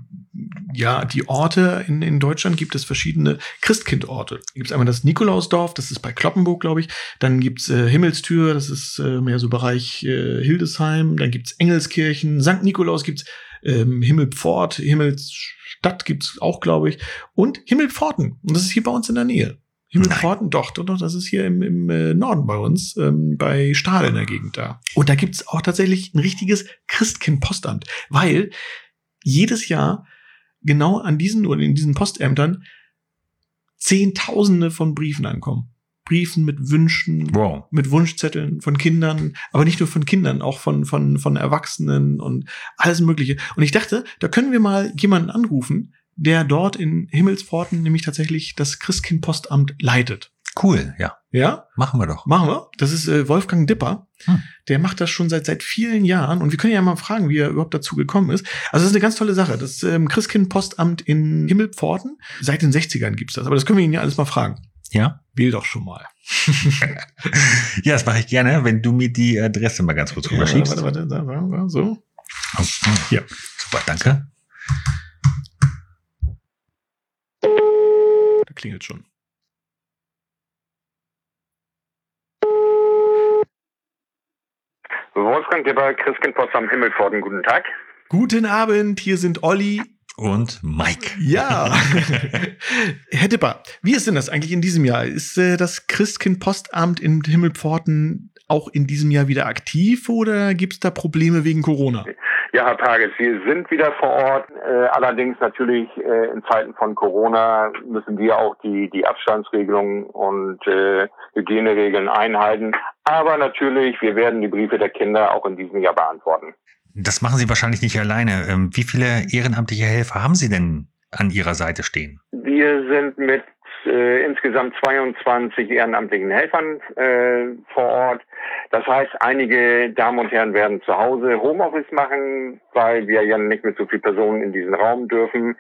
ja, die Orte in, in Deutschland gibt es verschiedene Christkindorte. Gibt es einmal das Nikolausdorf, das ist bei Kloppenburg, glaube ich. Dann gibt's äh, Himmelstür, das ist äh, mehr so Bereich äh, Hildesheim. Dann gibt's Engelskirchen, St. Nikolaus gibt's ähm, Himmelpfort, Himmelsstadt gibt's auch, glaube ich. Und Himmelpforten. Und das ist hier bei uns in der Nähe. Himmelpforten, doch, doch, doch, das ist hier im, im äh, Norden bei uns, ähm, bei Stahl in der Gegend da. Und da gibt's auch tatsächlich ein richtiges Christkind-Postamt, weil jedes Jahr genau an diesen oder in diesen Postämtern Zehntausende von Briefen ankommen. Briefen mit Wünschen, Wow. mit Wunschzetteln von Kindern, aber nicht nur von Kindern, auch von, von, von Erwachsenen und alles Mögliche. Und ich dachte, da können wir mal jemanden anrufen, der dort in Himmelspforten nämlich tatsächlich das Christkindpostamt leitet. Cool, ja. Ja, Machen wir doch. machen wir. Das ist äh, Wolfgang Dipper. Hm. Der macht das schon seit seit vielen Jahren und wir können ja mal fragen, wie er überhaupt dazu gekommen ist. Also das ist eine ganz tolle Sache. Das ähm, Christkindpostamt in Himmelpforten. Seit den 60ern gibt's das, aber das können wir ihn ja alles mal fragen. Ja? Wähl doch schon mal. Ja, das mache ich gerne, wenn du mir die Adresse mal ganz kurz Ja, rüberschiebst. warte, warte, warte, warte, warte, so. Ja. Super, danke. Da klingelt schon. Wolfgang Dipper, Christkindpost am Himmelpforten, guten Tag. Guten Abend, hier sind Olli. Und Mike. Ja. Herr Dipper, wie ist denn das eigentlich in diesem Jahr? Ist äh, das Christkind-Postamt in Himmelpforten auch in diesem Jahr wieder aktiv oder gibt es da Probleme wegen Corona? Ja, Herr Pages, wir sind wieder vor Ort. Äh, allerdings natürlich äh, in Zeiten von Corona müssen wir auch die, die Abstandsregelungen und äh, Hygieneregeln einhalten. Aber natürlich, wir werden die Briefe der Kinder auch in diesem Jahr beantworten. Das machen Sie wahrscheinlich nicht alleine. Ähm, Wie viele ehrenamtliche Helfer haben Sie denn an Ihrer Seite stehen? Wir sind mit äh, insgesamt 22 ehrenamtlichen Helfern äh, vor Ort. Das heißt, einige Damen und Herren werden zu Hause Homeoffice machen, weil wir ja nicht mit so vielen Personen in diesen Raum dürfen.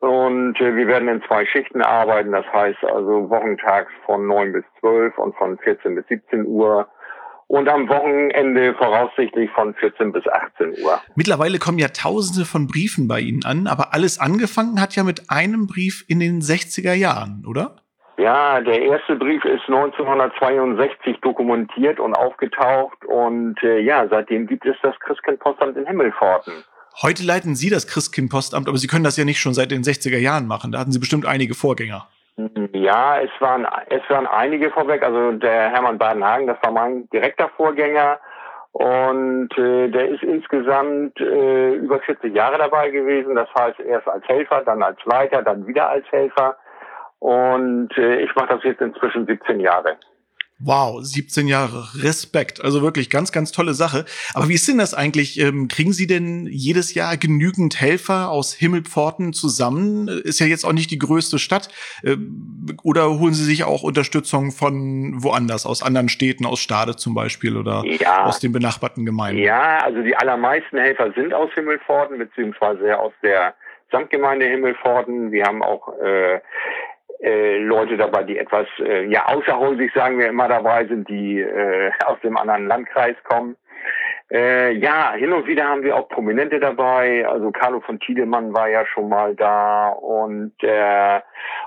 Und äh, wir werden in zwei Schichten arbeiten, das heißt also wochentags von 9 bis 12 und von 14 bis 17 Uhr und am Wochenende voraussichtlich von 14 bis 18 Uhr. Mittlerweile kommen ja tausende von Briefen bei Ihnen an, aber alles angefangen hat ja mit einem Brief in den 60er Jahren, oder? Ja, der erste Brief ist 1962 dokumentiert und aufgetaucht und äh, ja, seitdem gibt es das Christkindpostamt in Himmelpforten. Heute leiten Sie das Christkind-Postamt, aber Sie können das ja nicht schon seit den 60er Jahren machen. Da hatten Sie bestimmt einige Vorgänger. Ja, es waren es waren einige vorweg. Also der Hermann Badenhagen, das war mein direkter Vorgänger und äh, der ist insgesamt äh, über 40 Jahre dabei gewesen. Das heißt erst als Helfer, dann als Leiter, dann wieder als Helfer und äh, ich mache das jetzt inzwischen 17 Jahre. Wow, 17 Jahre, Respekt. Also wirklich ganz, ganz tolle Sache. Aber wie ist denn das eigentlich? Ähm, kriegen Sie denn jedes Jahr genügend Helfer aus Himmelpforten zusammen? Ist ja jetzt auch nicht die größte Stadt. Ähm, Oder holen Sie sich auch Unterstützung von woanders, aus anderen Städten, aus Stade zum Beispiel oder Ja. aus den benachbarten Gemeinden? Ja, also die allermeisten Helfer sind aus Himmelpforten, beziehungsweise aus der Samtgemeinde Himmelpforten. Wir haben auch äh, äh, Leute dabei, die etwas äh, ja außerhäusig, sagen wir immer, dabei sind, die äh, aus dem anderen Landkreis kommen. Äh, ja, hin und wieder haben wir auch Prominente dabei. Also Carlo von Tiedemann war ja schon mal da und äh,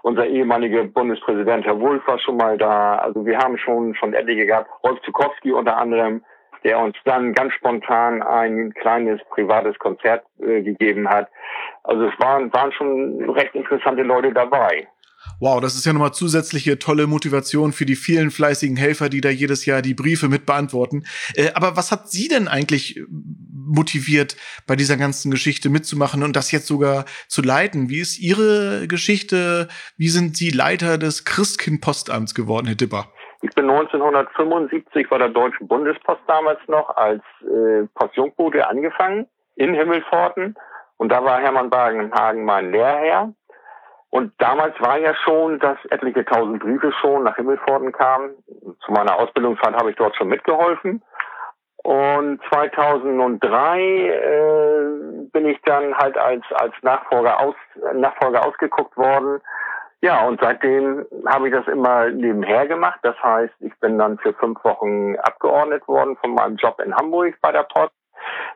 unser ehemaliger Bundespräsident Herr Wulff war schon mal da. Also wir haben schon schon etliche gehabt. Rolf Zukowski unter anderem, der uns dann ganz spontan ein kleines privates Konzert äh, gegeben hat. Also es waren waren schon recht interessante Leute dabei. Wow, das ist ja nochmal zusätzliche tolle Motivation für die vielen fleißigen Helfer, die da jedes Jahr die Briefe mit beantworten. Äh, aber was hat Sie denn eigentlich äh, motiviert, bei dieser ganzen Geschichte mitzumachen und das jetzt sogar zu leiten? Wie ist Ihre Geschichte? Wie sind Sie Leiter des Christkind-Postamts geworden, Herr Dipper? Ich bin 1975 bei der Deutschen Bundespost damals noch als äh, Postjungbote angefangen in Himmelpforten und da war Hermann Bagenhagen mein Lehrherr. Und damals war ja schon, dass etliche tausend Briefe schon nach Himmelpforten kamen. Zu meiner Ausbildungszeit habe ich dort schon mitgeholfen. Und 2003 äh, bin ich dann halt als, als Nachfolger, aus, Nachfolger ausgeguckt worden. Ja, und seitdem habe ich das immer nebenher gemacht. Das heißt, ich bin dann für fünf Wochen abgeordnet worden von meinem Job in Hamburg bei der Post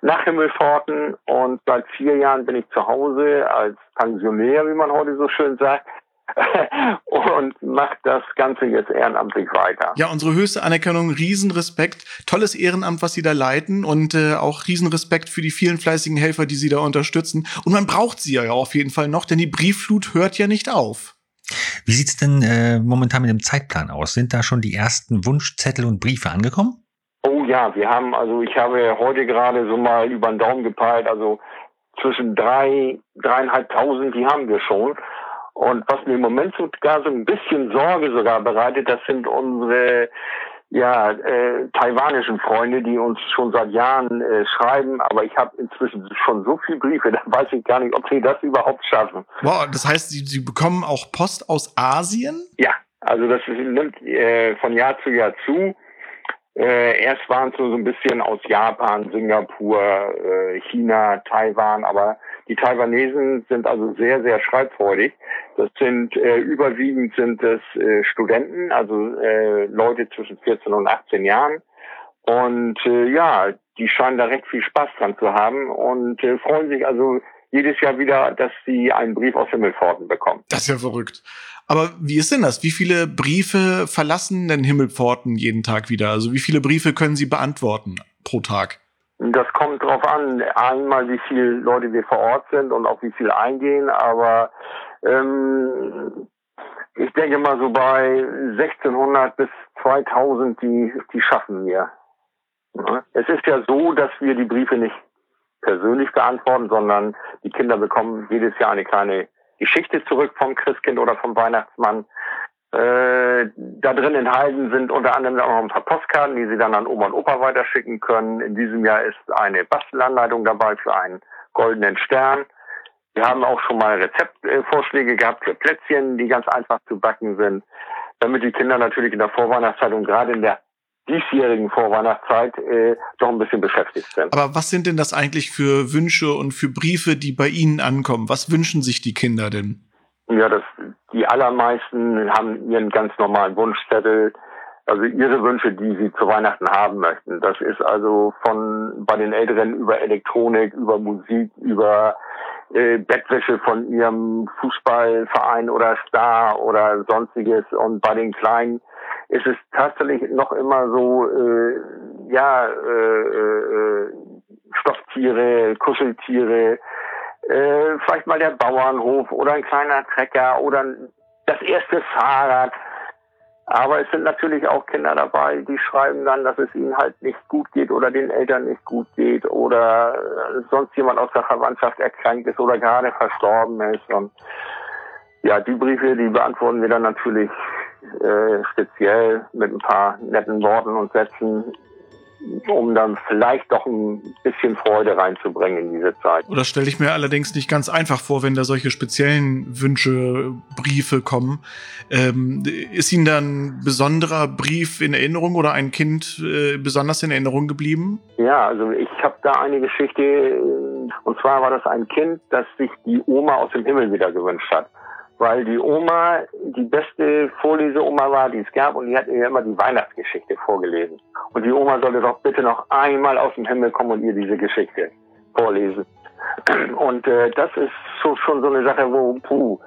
nach Himmelforten und seit vier Jahren bin ich zu Hause als Pensionär, wie man heute so schön sagt, und macht das Ganze jetzt ehrenamtlich weiter. Ja, unsere höchste Anerkennung, Riesenrespekt, tolles Ehrenamt, was Sie da leiten und äh, auch Riesenrespekt für die vielen fleißigen Helfer, die Sie da unterstützen. Und man braucht sie ja auf jeden Fall noch, denn die Briefflut hört ja nicht auf. Wie sieht's denn äh, momentan mit dem Zeitplan aus? Sind da schon die ersten Wunschzettel und Briefe angekommen? Oh ja, wir haben, also ich habe heute gerade so mal über den Daumen gepeilt, also zwischen drei, dreieinhalbtausend, die haben wir schon. Und was mir im Moment sogar so ein bisschen Sorge sogar bereitet, das sind unsere ja, äh, taiwanischen Freunde, die uns schon seit Jahren äh, schreiben, aber ich habe inzwischen schon so viele Briefe, da weiß ich gar nicht, ob sie das überhaupt schaffen. Wow, das heißt, Sie, sie bekommen auch Post aus Asien? Ja, also das nimmt äh, von Jahr zu Jahr zu. Äh, erst waren es so ein bisschen aus Japan, Singapur, äh, China, Taiwan, aber die Taiwanesen sind also sehr, sehr schreibfreudig. Das sind äh, überwiegend sind es äh, Studenten, also äh, Leute zwischen 14 und 18 Jahren. Und äh, ja, die scheinen da recht viel Spaß dran zu haben und freuen sich also jedes Jahr wieder, dass sie einen Brief aus Himmelpforten bekommen. Das ist ja verrückt. Aber wie ist denn das? Wie viele Briefe verlassen denn Himmelpforten jeden Tag wieder? Also wie viele Briefe können Sie beantworten pro Tag? Das kommt drauf an, einmal wie viele Leute wir vor Ort sind und auch wie viel eingehen, aber ähm, ich denke mal so bei 1600 bis 2000, die, die schaffen wir. Es ist ja so, dass wir die Briefe nicht persönlich beantworten, sondern die Kinder bekommen jedes Jahr eine kleine Geschichte zurück vom Christkind oder vom Weihnachtsmann. Äh, da drin enthalten sind unter anderem auch noch ein paar Postkarten, die sie dann an Oma und Opa weiterschicken können. In diesem Jahr ist eine Bastelanleitung dabei für einen goldenen Stern. Wir haben auch schon mal Rezeptvorschläge gehabt für Plätzchen, die ganz einfach zu backen sind, damit die Kinder natürlich in der Vorweihnachtszeit und gerade in der diesjährigen Vorweihnachtszeit äh, doch ein bisschen beschäftigt sind. Aber was sind denn das eigentlich für Wünsche und für Briefe, die bei Ihnen ankommen? Was wünschen sich die Kinder denn? Ja, das, die allermeisten haben ihren ganz normalen Wunschzettel, also ihre Wünsche, die sie zu Weihnachten haben möchten. Das ist also von bei den Älteren über Elektronik, über Musik, über äh, Bettwäsche von ihrem Fußballverein oder Star oder sonstiges. Und bei den Kleinen ist es tatsächlich noch immer so, äh, ja, äh, äh, Stofftiere, Kuscheltiere, äh, vielleicht mal der Bauernhof oder ein kleiner Trecker oder das erste Fahrrad. Aber es sind natürlich auch Kinder dabei, die schreiben dann, dass es ihnen halt nicht gut geht oder den Eltern nicht gut geht oder sonst jemand aus der Verwandtschaft erkrankt ist oder gerade verstorben ist. Und ja, die Briefe, die beantworten wir dann natürlich äh, speziell mit ein paar netten Worten und Sätzen, um dann vielleicht doch ein bisschen Freude reinzubringen in diese Zeit. Oder stelle ich mir allerdings nicht ganz einfach vor, wenn da solche speziellen Wünsche, Briefe kommen. Ähm, ist Ihnen da ein besonderer Brief in Erinnerung oder ein Kind äh, besonders in Erinnerung geblieben? Ja, also ich habe da eine Geschichte, äh, und zwar war das ein Kind, das sich die Oma aus dem Himmel wieder gewünscht hat weil die Oma die beste Vorleseoma war, die es gab und die hat ihr immer die Weihnachtsgeschichte vorgelesen. Und die Oma sollte doch bitte noch einmal aus dem Himmel kommen und ihr diese Geschichte vorlesen. Und äh, das ist so, schon so eine Sache, wo, puh,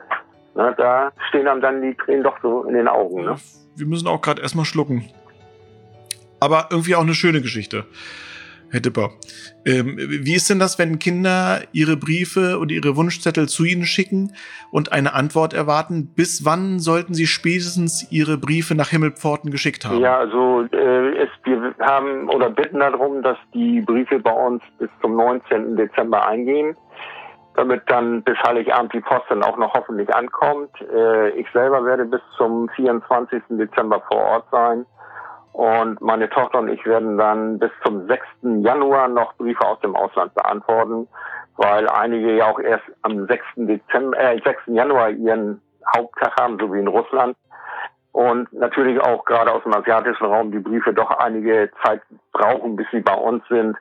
na, da stehen einem dann die Tränen doch so in den Augen. Ne? Wir müssen auch gerade erstmal schlucken. Aber irgendwie auch eine schöne Geschichte. Herr Dipper. Ähm, wie ist denn das, wenn Kinder ihre Briefe und ihre Wunschzettel zu Ihnen schicken und eine Antwort erwarten? Bis wann sollten Sie spätestens Ihre Briefe nach Himmelpforten geschickt haben? Ja, also äh, es, wir haben oder bitten darum, dass die Briefe bei uns bis zum 19. Dezember eingehen, damit dann bis Heiligabend die Post dann auch noch hoffentlich ankommt. Äh, ich selber werde bis zum 24. Dezember vor Ort sein. Und meine Tochter und ich werden dann bis zum 6. Januar noch Briefe aus dem Ausland beantworten, weil einige ja auch erst am 6. Dezember, äh, 6. Januar ihren Haupttag haben, so wie in Russland. und natürlich auch gerade aus dem asiatischen Raum die Briefe doch einige Zeit brauchen, bis sie bei uns sind.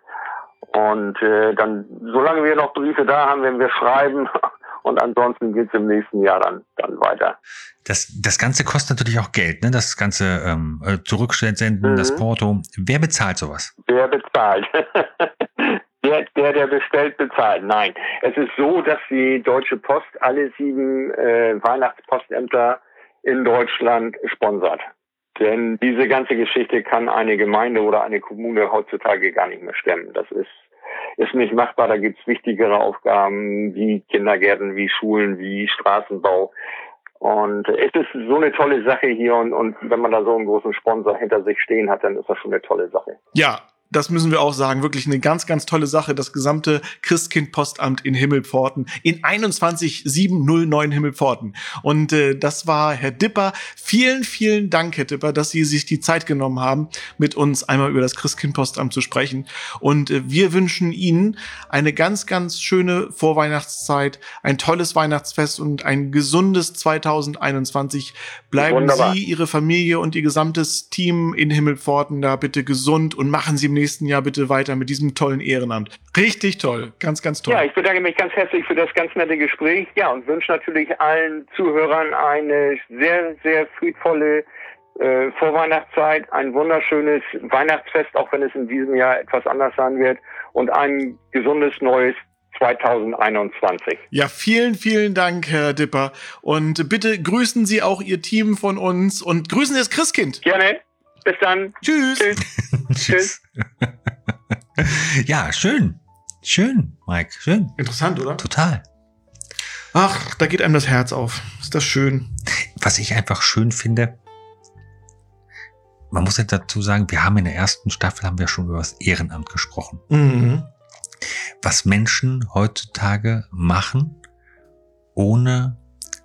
Und äh, dann, solange wir noch Briefe da haben, wenn wir schreiben, und ansonsten geht's im nächsten Jahr dann, dann weiter. Das, das Ganze kostet natürlich auch Geld, ne? Das ganze ähm, äh, Zurücksenden, Mhm. das Porto. Wer bezahlt sowas? Wer bezahlt? der, der, der bestellt, bezahlt. Nein. Es ist so, dass die Deutsche Post alle sieben äh, Weihnachtspostämter in Deutschland sponsert. Denn diese ganze Geschichte kann eine Gemeinde oder eine Kommune heutzutage gar nicht mehr stemmen. Das ist, ist nicht machbar. Da gibt's wichtigere Aufgaben wie Kindergärten, wie Schulen, wie Straßenbau. Und es ist so eine tolle Sache hier und, und wenn man da so einen großen Sponsor hinter sich stehen hat, dann ist das schon eine tolle Sache. Ja, das müssen wir auch sagen. Wirklich eine ganz, ganz tolle Sache. Das gesamte Christkind-Postamt in Himmelpforten. In 21709 Himmelpforten. Und äh, das war Herr Dipper. Vielen, vielen Dank, Herr Dipper, dass Sie sich die Zeit genommen haben, mit uns einmal über das Christkind-Postamt zu sprechen. Und äh, wir wünschen Ihnen eine ganz, ganz schöne Vorweihnachtszeit, ein tolles Weihnachtsfest und ein gesundes 2021. Bleiben Wunderbar. Sie, Ihre Familie und Ihr gesamtes Team in Himmelpforten da bitte gesund und machen Sie nächsten Jahr bitte weiter mit diesem tollen Ehrenamt. Richtig toll. Ganz, ganz toll. Ja, ich bedanke mich ganz herzlich für das ganz nette Gespräch. Ja, und wünsche natürlich allen Zuhörern eine sehr, sehr friedvolle äh, Vorweihnachtszeit, ein wunderschönes Weihnachtsfest, auch wenn es in diesem Jahr etwas anders sein wird, und ein gesundes neues 2021. Ja, vielen, vielen Dank, Herr Dipper. Und bitte grüßen Sie auch Ihr Team von uns und grüßen Sie das Christkind. Gerne. Bis dann. Tschüss. Tschüss. Tschüss. ja, schön. Schön, Mike. Schön. Interessant, oder? Total. Ach, da geht einem das Herz auf. Ist das schön. Was ich einfach schön finde, man muss ja dazu sagen, wir haben in der ersten Staffel haben wir schon über das Ehrenamt gesprochen. Mhm. Was Menschen heutzutage machen, ohne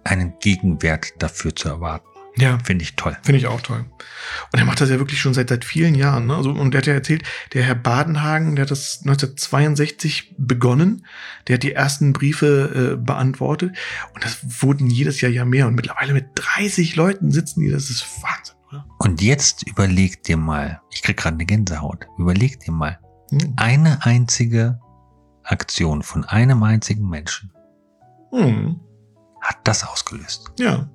einen Gegenwert dafür zu erwarten. Ja, Finde ich toll. finde ich auch toll. Und er macht das ja wirklich schon seit, seit vielen Jahren. Ne? Also, und der hat ja erzählt, der Herr Badenhagen, der hat das 1962 begonnen. Der hat die ersten Briefe äh, beantwortet. Und das wurden jedes Jahr ja mehr. Und mittlerweile mit 30 Leuten sitzen die. Das ist Wahnsinn, oder? Und jetzt überleg dir mal, ich krieg gerade eine Gänsehaut, überleg dir mal, Hm. eine einzige Aktion von einem einzigen Menschen Hm. hat das ausgelöst. Ja.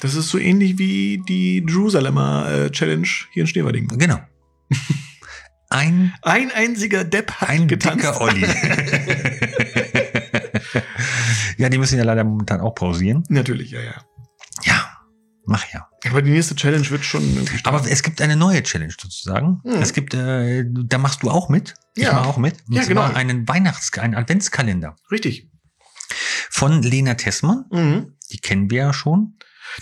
Das ist so ähnlich wie die Jerusalemer äh, Challenge hier in Schneewerding. Genau. Ein, Ein einziger Depp hat ein getanzt. dicker Olli. ja, die müssen ja leider momentan auch pausieren. Natürlich, ja, ja. Ja, mach ja. Aber die nächste Challenge wird schon. Aber es gibt eine neue Challenge sozusagen. Mhm. Es gibt, äh, da machst du auch mit. Ich Ja. mache auch mit. Und Ja, genau. einen Weihnachts-, einen Adventskalender Richtig. von Lena Tessmann. Mhm. Die kennen wir ja schon.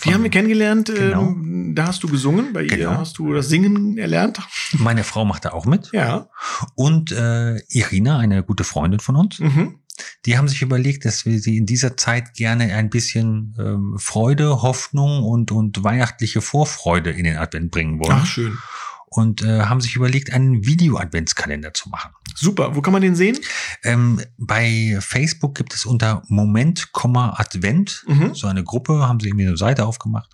Die haben wir kennengelernt. Genau. Ähm, da hast du gesungen. Bei ihr Genau. hast du das Singen erlernt. Meine Frau macht da auch mit. Ja. Und äh, Irina, eine gute Freundin von uns, Mhm. die haben sich überlegt, dass wir sie in dieser Zeit gerne ein bisschen ähm, Freude, Hoffnung und, und weihnachtliche Vorfreude in den Advent bringen wollen. Ach, schön. Und äh, haben sich überlegt, einen Video-Adventskalender zu machen. Super. Wo kann man den sehen? Ähm, bei Facebook gibt es unter Moment, Advent Mhm. so eine Gruppe, haben sie irgendwie eine Seite aufgemacht.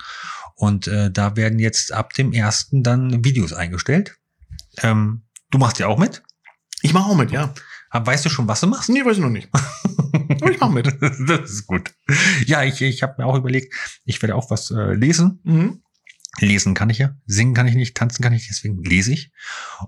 Und äh, da werden jetzt ab dem ersten dann Videos eingestellt. Ähm, du machst ja auch mit. Ich mache auch mit, ja. Aber Weißt du schon, was du machst? Nee, weiß ich noch nicht. Aber ich mache mit. das ist gut. Ja, ich, ich habe mir auch überlegt, ich werde auch was äh, lesen. Mhm. Lesen kann ich ja, singen kann ich nicht, tanzen kann ich, deswegen lese ich.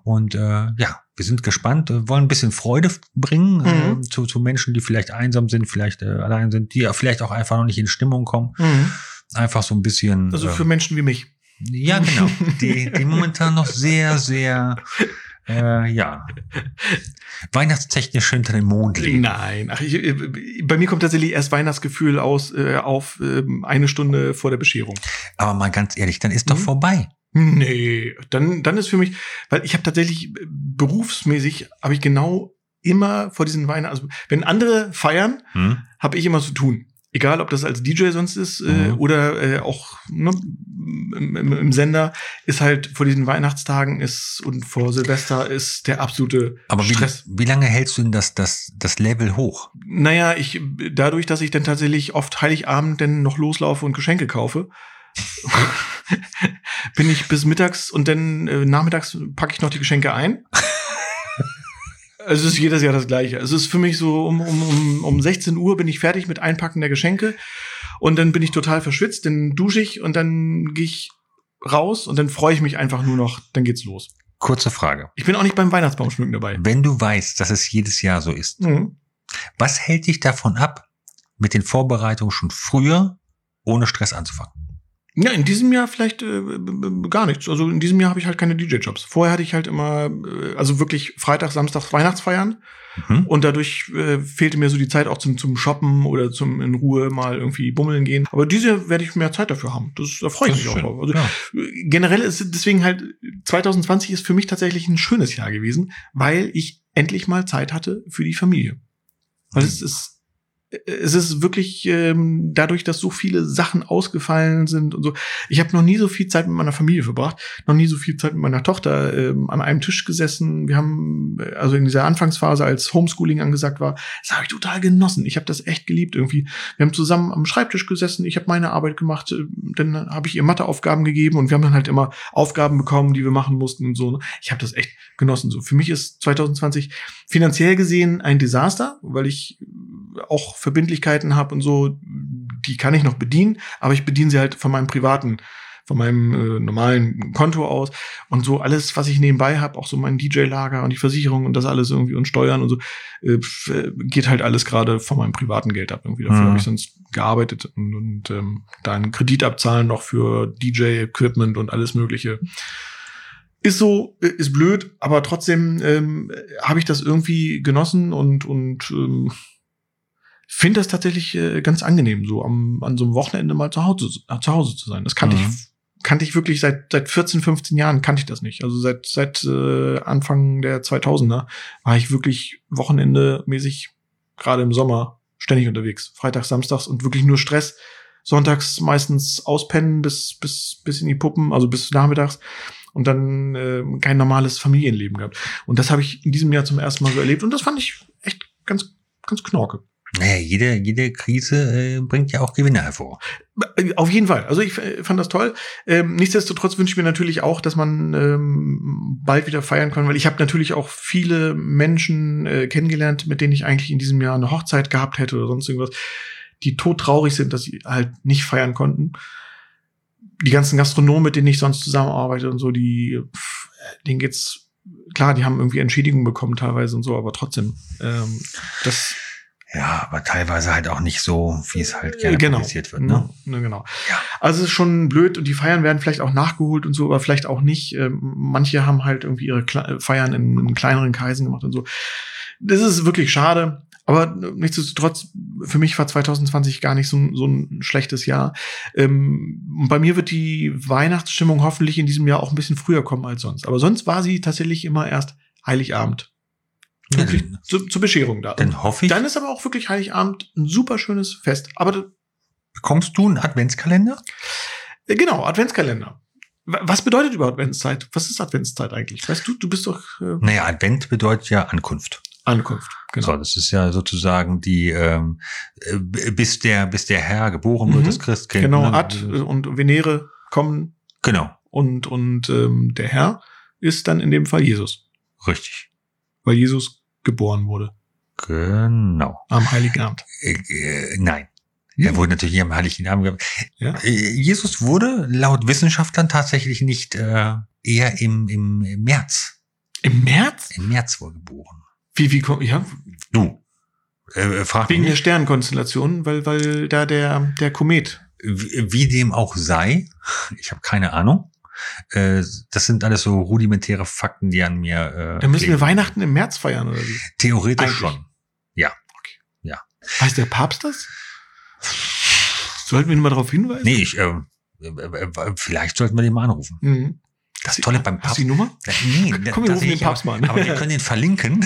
Und äh, ja, wir sind gespannt, äh, wollen ein bisschen Freude bringen Mhm. äh, zu, zu Menschen, die vielleicht einsam sind, vielleicht äh, allein sind, die ja vielleicht auch einfach noch nicht in Stimmung kommen. Mhm. Einfach so ein bisschen. Also äh, für Menschen wie mich. ja, genau. Die, die momentan noch sehr, sehr, äh, ja, weihnachtstechnisch hinter dem Mond leben. Nein, ach, ich, äh, bei mir kommt tatsächlich erst Weihnachtsgefühl aus äh, auf ähm, eine Stunde vor der Bescherung. Aber mal ganz ehrlich, dann ist doch Mhm. vorbei. Nee, dann dann ist für mich, weil ich habe tatsächlich äh, berufsmäßig habe ich genau immer vor diesen Weihnachten, also wenn andere feiern, Hm? habe ich immer zu tun. Egal, ob das als DJ sonst ist äh, Mhm. oder äh, auch ne, im, im, im Sender, ist halt vor diesen Weihnachtstagen ist und vor Silvester ist der absolute Aber wie, Stress. wie lange hältst du denn das, das, das Level hoch? Naja, ich, dadurch, dass ich dann tatsächlich oft Heiligabend dann noch loslaufe und Geschenke kaufe, bin ich bis mittags und dann äh, nachmittags packe ich noch die Geschenke ein. es ist jedes Jahr das Gleiche. Es ist für mich so, um, um, um, um 16 Uhr bin ich fertig mit Einpacken der Geschenke und dann bin ich total verschwitzt, dann dusche ich und dann gehe ich raus und dann freue ich mich einfach nur noch, dann geht's los. Kurze Frage. Ich bin auch nicht beim Weihnachtsbaumschmücken dabei. Wenn du weißt, dass es jedes Jahr so ist, Mhm. was hält dich davon ab, mit den Vorbereitungen schon früher ohne Stress anzufangen? Ja, in diesem Jahr vielleicht äh, gar nichts. Also in diesem Jahr habe ich halt keine DJ-Jobs. Vorher hatte ich halt immer, äh, also wirklich Freitag, Samstag Weihnachtsfeiern Mhm. und dadurch äh, fehlte mir so die Zeit auch zum, zum Shoppen oder zum in Ruhe mal irgendwie bummeln gehen. Aber diese Jahr werde ich mehr Zeit dafür haben. Das, da freue ich mich auch drauf. Also, Ja. generell ist es deswegen halt 2020 ist für mich tatsächlich ein schönes Jahr gewesen, weil ich endlich mal Zeit hatte für die Familie. Weil es ist es ist wirklich ähm, dadurch, dass so viele Sachen ausgefallen sind und so. Ich habe noch nie so viel Zeit mit meiner Familie verbracht, noch nie so viel Zeit mit meiner Tochter ähm, an einem Tisch gesessen. Wir haben äh, also in dieser Anfangsphase, als Homeschooling angesagt war, das habe ich total genossen. Ich habe das echt geliebt irgendwie. Wir haben zusammen am Schreibtisch gesessen. Ich habe meine Arbeit gemacht, äh, dann habe ich ihr Matheaufgaben gegeben und wir haben dann halt immer Aufgaben bekommen, die wir machen mussten und so. Ich habe das echt genossen. So für mich ist 2020 finanziell gesehen ein Desaster, weil ich auch Verbindlichkeiten habe und so, die kann ich noch bedienen, aber ich bediene sie halt von meinem privaten, von meinem äh, normalen Konto aus und so alles, was ich nebenbei habe, auch so mein DJ-Lager und die Versicherung und das alles irgendwie und Steuern und so, äh, äh, geht halt alles gerade von meinem privaten Geld ab irgendwie. Dafür Mhm. habe ich sonst gearbeitet und, und ähm, da einen Kredit abzahlen noch für DJ-Equipment und alles Mögliche. Ist so, äh, ist blöd, aber trotzdem ähm, habe ich das irgendwie genossen und und ähm, finde das tatsächlich äh, ganz angenehm, so am, an so einem Wochenende mal zu Hause, äh, zu Hause zu sein. Das kannte Mhm. ich kannte ich wirklich seit seit 14, 15 Jahren kannte ich das nicht. Also seit seit äh, Anfang der 2000er war ich wirklich Wochenende mäßig gerade im Sommer ständig unterwegs, Freitags, Samstags und wirklich nur Stress. Sonntags meistens auspennen bis bis bis in die Puppen, also bis nachmittags und dann äh, kein normales Familienleben gehabt. Und das habe ich in diesem Jahr zum ersten Mal so erlebt und das fand ich echt ganz ganz knorke. Naja, jede, jede Krise äh, bringt ja auch Gewinne hervor. Auf jeden Fall. Also ich äh, fand das toll. Ähm, nichtsdestotrotz wünsche ich mir natürlich auch, dass man ähm, bald wieder feiern kann, weil ich habe natürlich auch viele Menschen äh, kennengelernt, mit denen ich eigentlich in diesem Jahr eine Hochzeit gehabt hätte oder sonst irgendwas, die todtraurig sind, dass sie halt nicht feiern konnten. Die ganzen Gastronomen, mit denen ich sonst zusammenarbeite und so, die, pff, denen geht's klar, die haben irgendwie Entschädigungen bekommen teilweise und so, aber trotzdem, ähm, das Ja, aber teilweise halt auch nicht so, wie es halt gerne genau. wird. Ne? Ne, genau. Ja. Also es ist schon blöd und die Feiern werden vielleicht auch nachgeholt und so, aber vielleicht auch nicht. Ähm, manche haben halt irgendwie ihre Kle Feiern in, in kleineren Kreisen gemacht und so. Das ist wirklich schade. Aber nichtsdestotrotz, für mich war 2020 gar nicht so, ein- so ein schlechtes Jahr. Ähm, bei mir wird die Weihnachtsstimmung hoffentlich in diesem Jahr auch ein bisschen früher kommen als sonst. Aber sonst war sie tatsächlich immer erst Heiligabend. Wirklich dann- zu, zur Bescherung da. Dann hoffe ich, Dann ist aber auch wirklich Heiligabend ein super schönes Fest. Aber bekommst du einen Adventskalender? äh, genau, Adventskalender. Wa- Was bedeutet überhaupt Adventszeit? Was ist Adventszeit eigentlich? Weißt du, du bist doch äh, Naja, Advent bedeutet ja Ankunft. Ankunft. Genau. So, das ist ja sozusagen die, ähm, äh, bis der, bis der Herr geboren wird, Mhm. das Christkind. genau, ne? Ad und Venere kommen Genau, und, und ähm, der Herr ist dann in dem Fall Jesus, richtig. weil Jesus geboren wurde Genau. am Heiligen Abend. Äh, äh, nein. Er wurde natürlich nicht am Heiligen Abend. ge- Ja. Äh, Jesus wurde laut Wissenschaftlern tatsächlich nicht äh, eher im, im März. Im März? Im März wohl geboren. Wie, wie kommt, ja, Du, äh, frag mich wegen der nicht, Sternenkonstellation, weil, weil da der, der Komet. wie, wie dem auch sei. Ich habe keine Ahnung. Äh, das sind alles so rudimentäre Fakten, die an mir. Äh, Da müssen wir. Weihnachten im März feiern, oder wie? Theoretisch Eigentlich. schon. Weiß der Papst das? Sollten wir ihn mal darauf hinweisen? Nee, ich, äh, äh, äh, vielleicht sollten wir den mal anrufen. Mhm. Das Tolle beim Hast Papst. du die Nummer? Nee, Komm, wir rufen den Papst mal an. Aber wir können den verlinken.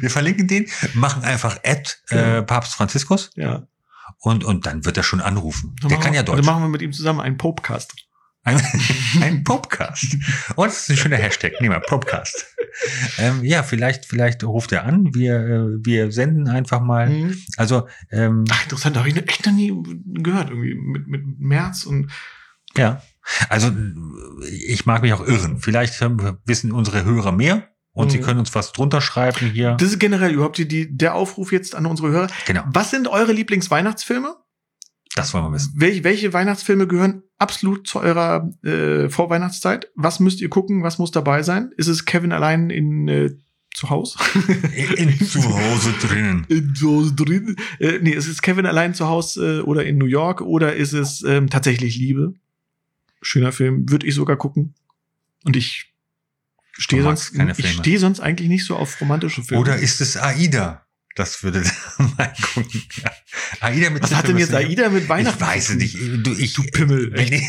wir verlinken den, machen einfach Ad äh, Papst Franziskus Ja. Und, und dann wird er schon anrufen. Dann Der kann ja Dann Deutsch. machen wir mit ihm zusammen einen Popecast. Ein, ein Popcast. Und das ist ein schöner Hashtag. Nehmen wir Popcast. Ähm, ja, vielleicht, vielleicht ruft er an. Wir, äh, wir senden einfach mal. Mhm. Also, ähm, Ach, interessant, da habe ich noch echt noch nie gehört, irgendwie mit, mit März und ja. Also, ich mag mich auch irren. Vielleicht ähm, wissen unsere Hörer mehr und Mhm. sie können uns was drunter schreiben hier. das ist generell überhaupt die, die, der Aufruf jetzt an unsere Hörer. Genau, Was sind eure Lieblingsweihnachtsfilme? das wollen wir wissen. Welche, welche Weihnachtsfilme gehören absolut zu eurer äh, Vorweihnachtszeit? Was müsst ihr gucken? Was muss dabei sein? Ist es Kevin allein in äh, zu Hause? In, in zu Hause drinnen. in zu Hause drin? Äh, nee, ist es Kevin allein zu Hause äh, oder in New York oder ist es ähm, tatsächlich Liebe? Schöner Film, würde ich sogar gucken. Und ich stehe sonst, ich stehe sonst eigentlich nicht so auf romantische Filme. Oder ist es Aida? Das würde mal gucken. Ja. Aida mit Was hat denn jetzt Aida mit Weihnachten? Ich weiß es nicht. Du, ich, Du Pimmel,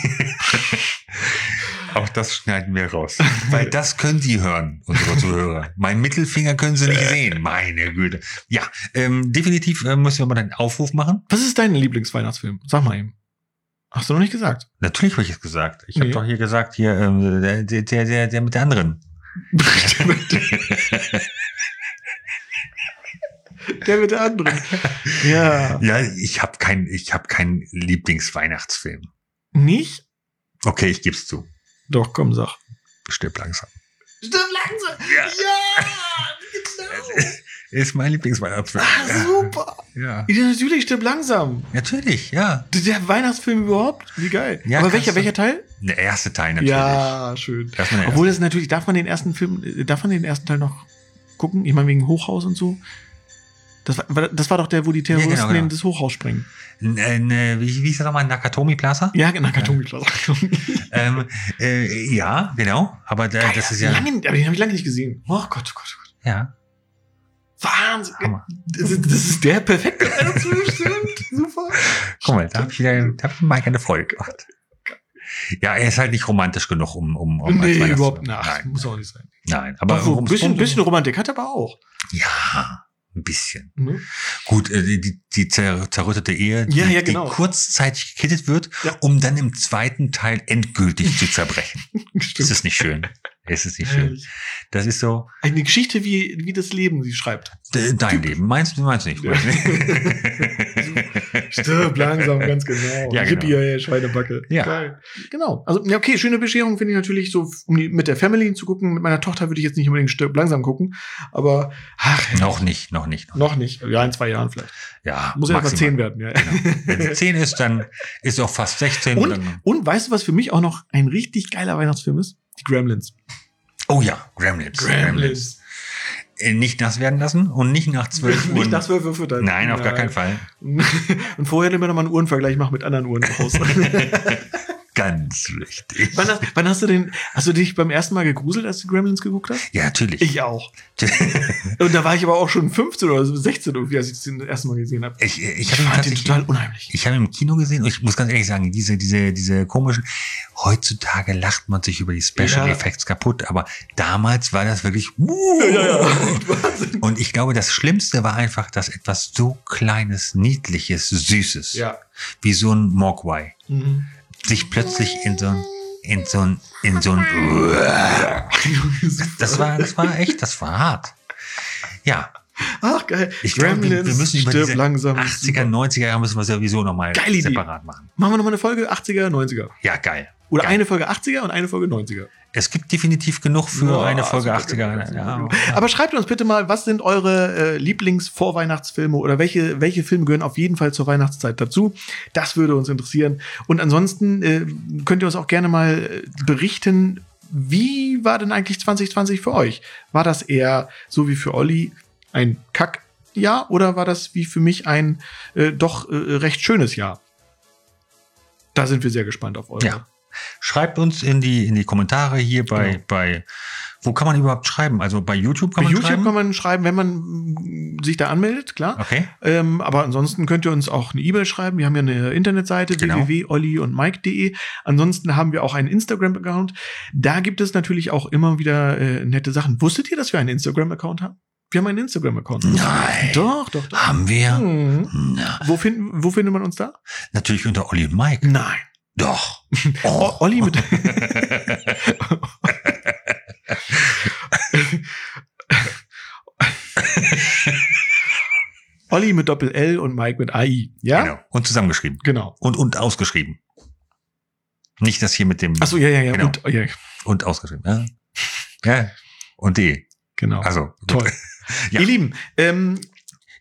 auch das schneiden wir raus. Weil das können Sie hören, unsere Zuhörer. Mein Mittelfinger können Sie nicht sehen. Meine Güte. Ja, ähm, definitiv äh, müssen wir mal einen Aufruf machen. Was ist dein Lieblingsweihnachtsfilm? Sag mal eben. Hast du noch nicht gesagt? Natürlich habe ich es gesagt. Ich habe Nee. doch hier gesagt, hier, ähm, der, der, der, der mit der anderen. Der mit der anderen. Ja. Ja, ich habe keinen ich hab keinen Lieblingsweihnachtsfilm. Nicht? Okay, ich geb's zu. Doch, komm, sag. Stirb langsam. Stimmt langsam. Ja. Ja. Ist mein Lieblingsweihnachtsfilm. Ah, super. Ja. Ja, natürlich, stimmt langsam. Natürlich, ja. Der Weihnachtsfilm überhaupt? Wie geil. Ja, Aber welcher, welcher Teil? Der erste Teil natürlich. Ja, schön. Das Obwohl das natürlich, darf man den ersten Film, äh, darf man den ersten Teil noch gucken? Ich meine, wegen Hochhaus und so. Das war, das war doch der, wo die Terroristen Ja, genau, genau. in das Hochhaus springen. Äh, ne, wie, wie hieß das nochmal? Nakatomi Plaza? Ja, genau, Kartonklasse. Ähm, äh, ja, genau. Aber da, das ist ja. Lange, aber den habe ich lange nicht gesehen. Oh Gott, oh Gott, oh Gott. Ja, Wahnsinn. Hammer. Das ist, das ist der perfekte stimmt. Super. Guck mal, da habe ich da hab ich Mike eine Freude gemacht. Ja, er ist halt nicht romantisch genug, um, um, um nee, überhaupt nicht. Nein, Muss auch nicht sein. nein. Aber ein bisschen, bisschen Romantik hat er aber auch. Ja, ein bisschen. Ne? Gut, äh, die, die, die zer- zerrüttete Ehe, die, Ja, ja, genau. die kurzzeitig gekittet wird, Ja. um dann im zweiten Teil endgültig zu zerbrechen. Stimmt. Ist es nicht schön? Ist es nicht schön? Das ist so Eine Geschichte, wie, wie das Leben sie schreibt. de- dein Leben. Meinst du, meinst du nicht? Ja. Stirb langsam, ganz genau. Ja, genau. Yippie, ey, Schweinebacke. Ja. Geil. Genau. Also, ja, okay, schöne Bescherung finde ich natürlich so, um die, mit der Family zu gucken. Mit meiner Tochter würde ich jetzt nicht unbedingt Stirb langsam gucken. Aber, ach, noch nicht, noch nicht. Noch. noch nicht. Ja, in zwei Jahren vielleicht. Ja, Muss ja erst mal zehn werden, ja. Genau. Wenn sie 10 ist, dann ist auch fast 16. Und, dann, und weißt du, was für mich auch noch ein richtig geiler Weihnachtsfilm ist? Die Gremlins. oh ja, Gremlins. Äh, Nicht nass werden lassen und nicht nach 12 Uhr. Nicht das wir füttern. Nein, auf gar keinen Fall. Und vorher immer noch mal einen Uhrenvergleich machen mit anderen Uhren zu Hause. Ganz wichtig. wann, hast, wann hast du den, hast du dich beim ersten Mal gegruselt, als du Gremlins geguckt hast? Ja, natürlich. Ich auch. Und da war ich aber auch schon 15 oder so 16 irgendwie, als ich den das erste Mal gesehen habe. Ich, ich, Ich fand den total unheimlich. ich habe ihn im Kino gesehen und ich muss ganz ehrlich sagen, diese, diese, diese komischen, heutzutage lacht man sich über die Special Ja. Effects kaputt, aber damals war das wirklich, Wahnsinn. und ich glaube, das Schlimmste war einfach, dass etwas so kleines, niedliches, süßes, Ja. wie so ein Mogwai, Mhm. Sich plötzlich in so ein, in so ein, in so ein, das war, das war echt, das war hart. Ja, Ach, geil. ich glaube, wir, wir müssen über diese langsam. 80er, 90er Jahre müssen wir sowieso nochmal separat machen. Machen wir nochmal eine Folge 80er, 90er. Ja, geil. Oder Geil. eine Folge 80er und eine Folge 90er. Es gibt definitiv genug für Boah, eine Folge super, 80er. super, Ja. Aber schreibt uns bitte mal, was sind eure äh, Lieblings-Vorweihnachtsfilme oder welche, welche Filme gehören auf jeden Fall zur Weihnachtszeit dazu? Das würde uns interessieren. Und ansonsten äh, könnt ihr uns auch gerne mal äh, berichten, wie war denn eigentlich 2020 für euch? War das eher so wie für Olli ein Kackjahr oder war das wie für mich ein äh, doch äh, recht schönes Jahr? Da sind wir sehr gespannt auf eure. Ja. Schreibt uns in die, in die Kommentare hier bei, Genau. bei, wo kann man überhaupt schreiben? Also bei YouTube kann Bei man YouTube schreiben? kann man schreiben, wenn man mm, sich da anmeldet, klar. okay. Ähm, aber ansonsten könnt ihr uns auch eine E-Mail schreiben. Wir haben ja eine Internetseite Genau. www.olli und mike.de. Ansonsten haben wir auch einen Instagram-Account. Da gibt es natürlich auch immer wieder äh, nette Sachen. Wusstet ihr, dass wir einen Instagram-Account haben? Wir haben einen Instagram-Account. Nein. Doch, doch, doch. Haben wir? Na, Wo, finden, wo findet man uns da? natürlich unter Olli und Mike. Nein. Doch. O- Olli mit. Olli mit Doppel L und Mike mit AI. Ja? Genau. Und zusammengeschrieben. Genau. Und, und ausgeschrieben. Nicht das hier mit dem Achso, ja, ja, ja. Genau. Und, ja. und ausgeschrieben. Ja. ja. Und D. Genau. Also. Toll. Ja. Ihr Lieben, ähm,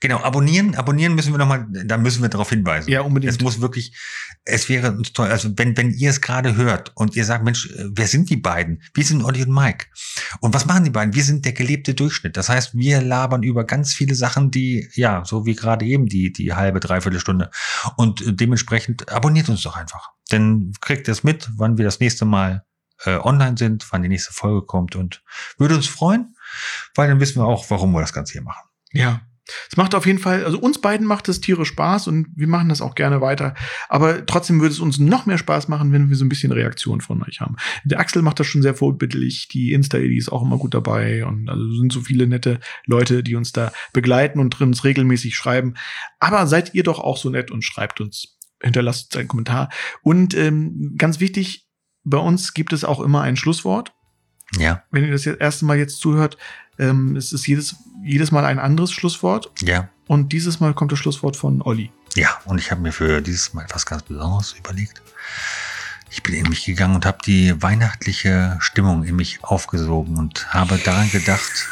Genau, abonnieren, abonnieren müssen wir nochmal, da müssen wir darauf hinweisen. ja, unbedingt. Es muss wirklich, es wäre uns toll, also wenn, wenn ihr es gerade hört und ihr sagt, Mensch, äh, wer sind die beiden? Wir sind Olli und Mike. Und was machen die beiden? Wir sind der gelebte Durchschnitt. Das heißt, wir labern über ganz viele Sachen, die, ja, so wie gerade eben die, die halbe, dreiviertel Stunde. Und dementsprechend abonniert uns doch einfach. Denn kriegt ihr es mit, wann wir das nächste Mal äh, online sind, wann die nächste Folge kommt und würde uns freuen, weil dann wissen wir auch, warum wir das Ganze hier machen. Ja. Es macht auf jeden Fall, also uns beiden macht es tierisch Spaß und wir machen das auch gerne weiter. Aber trotzdem würde es uns noch mehr Spaß machen, wenn wir so ein bisschen Reaktion von euch haben. Der Axel macht das schon sehr vorbildlich. Die Insta-ID ist auch immer gut dabei. Und also sind so viele nette Leute, die uns da begleiten und uns regelmäßig schreiben. Aber seid ihr doch auch so nett und schreibt uns, hinterlasst uns einen Kommentar. Und ähm, ganz wichtig, bei uns gibt es auch immer ein Schlusswort Ja, wenn ihr das jetzt erste Mal jetzt zuhört, ähm, es ist jedes, jedes Mal ein anderes Schlusswort. ja. Und dieses Mal kommt das Schlusswort von Olli. Ja, und ich habe mir für dieses Mal etwas ganz Besonderes überlegt. Ich bin in mich gegangen und habe die weihnachtliche Stimmung in mich aufgesogen und habe daran gedacht,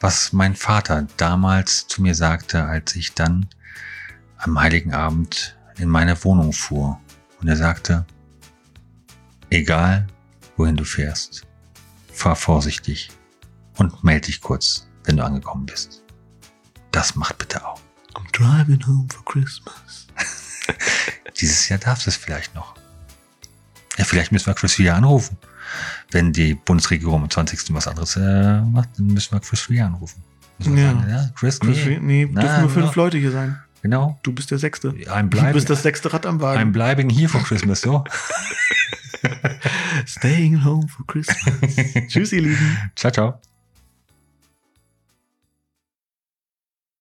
was mein Vater damals zu mir sagte, als ich dann am heiligen Abend in meine Wohnung fuhr. Und er sagte, egal wohin du fährst, fahr vorsichtig und melde dich kurz, wenn du angekommen bist. Das macht bitte auch. I'm driving home for Christmas. Dieses Jahr darfst du es vielleicht noch. Ja, vielleicht müssen wir Chris wieder anrufen. Wenn die Bundesregierung am 20. was anderes äh, macht, dann müssen wir Chris wieder anrufen. Müssen Ja. sagen, ja, Chris, Chris, nee, nee, Na, dürfen nur fünf noch. Leute hier sein. genau. Du bist der Sechste. I'm Du bist das sechste Rad am I'm Wagen. bleiben hier for Christmas, so. Staying home for Christmas. Tschüss, ihr Lieben. ciao, ciao.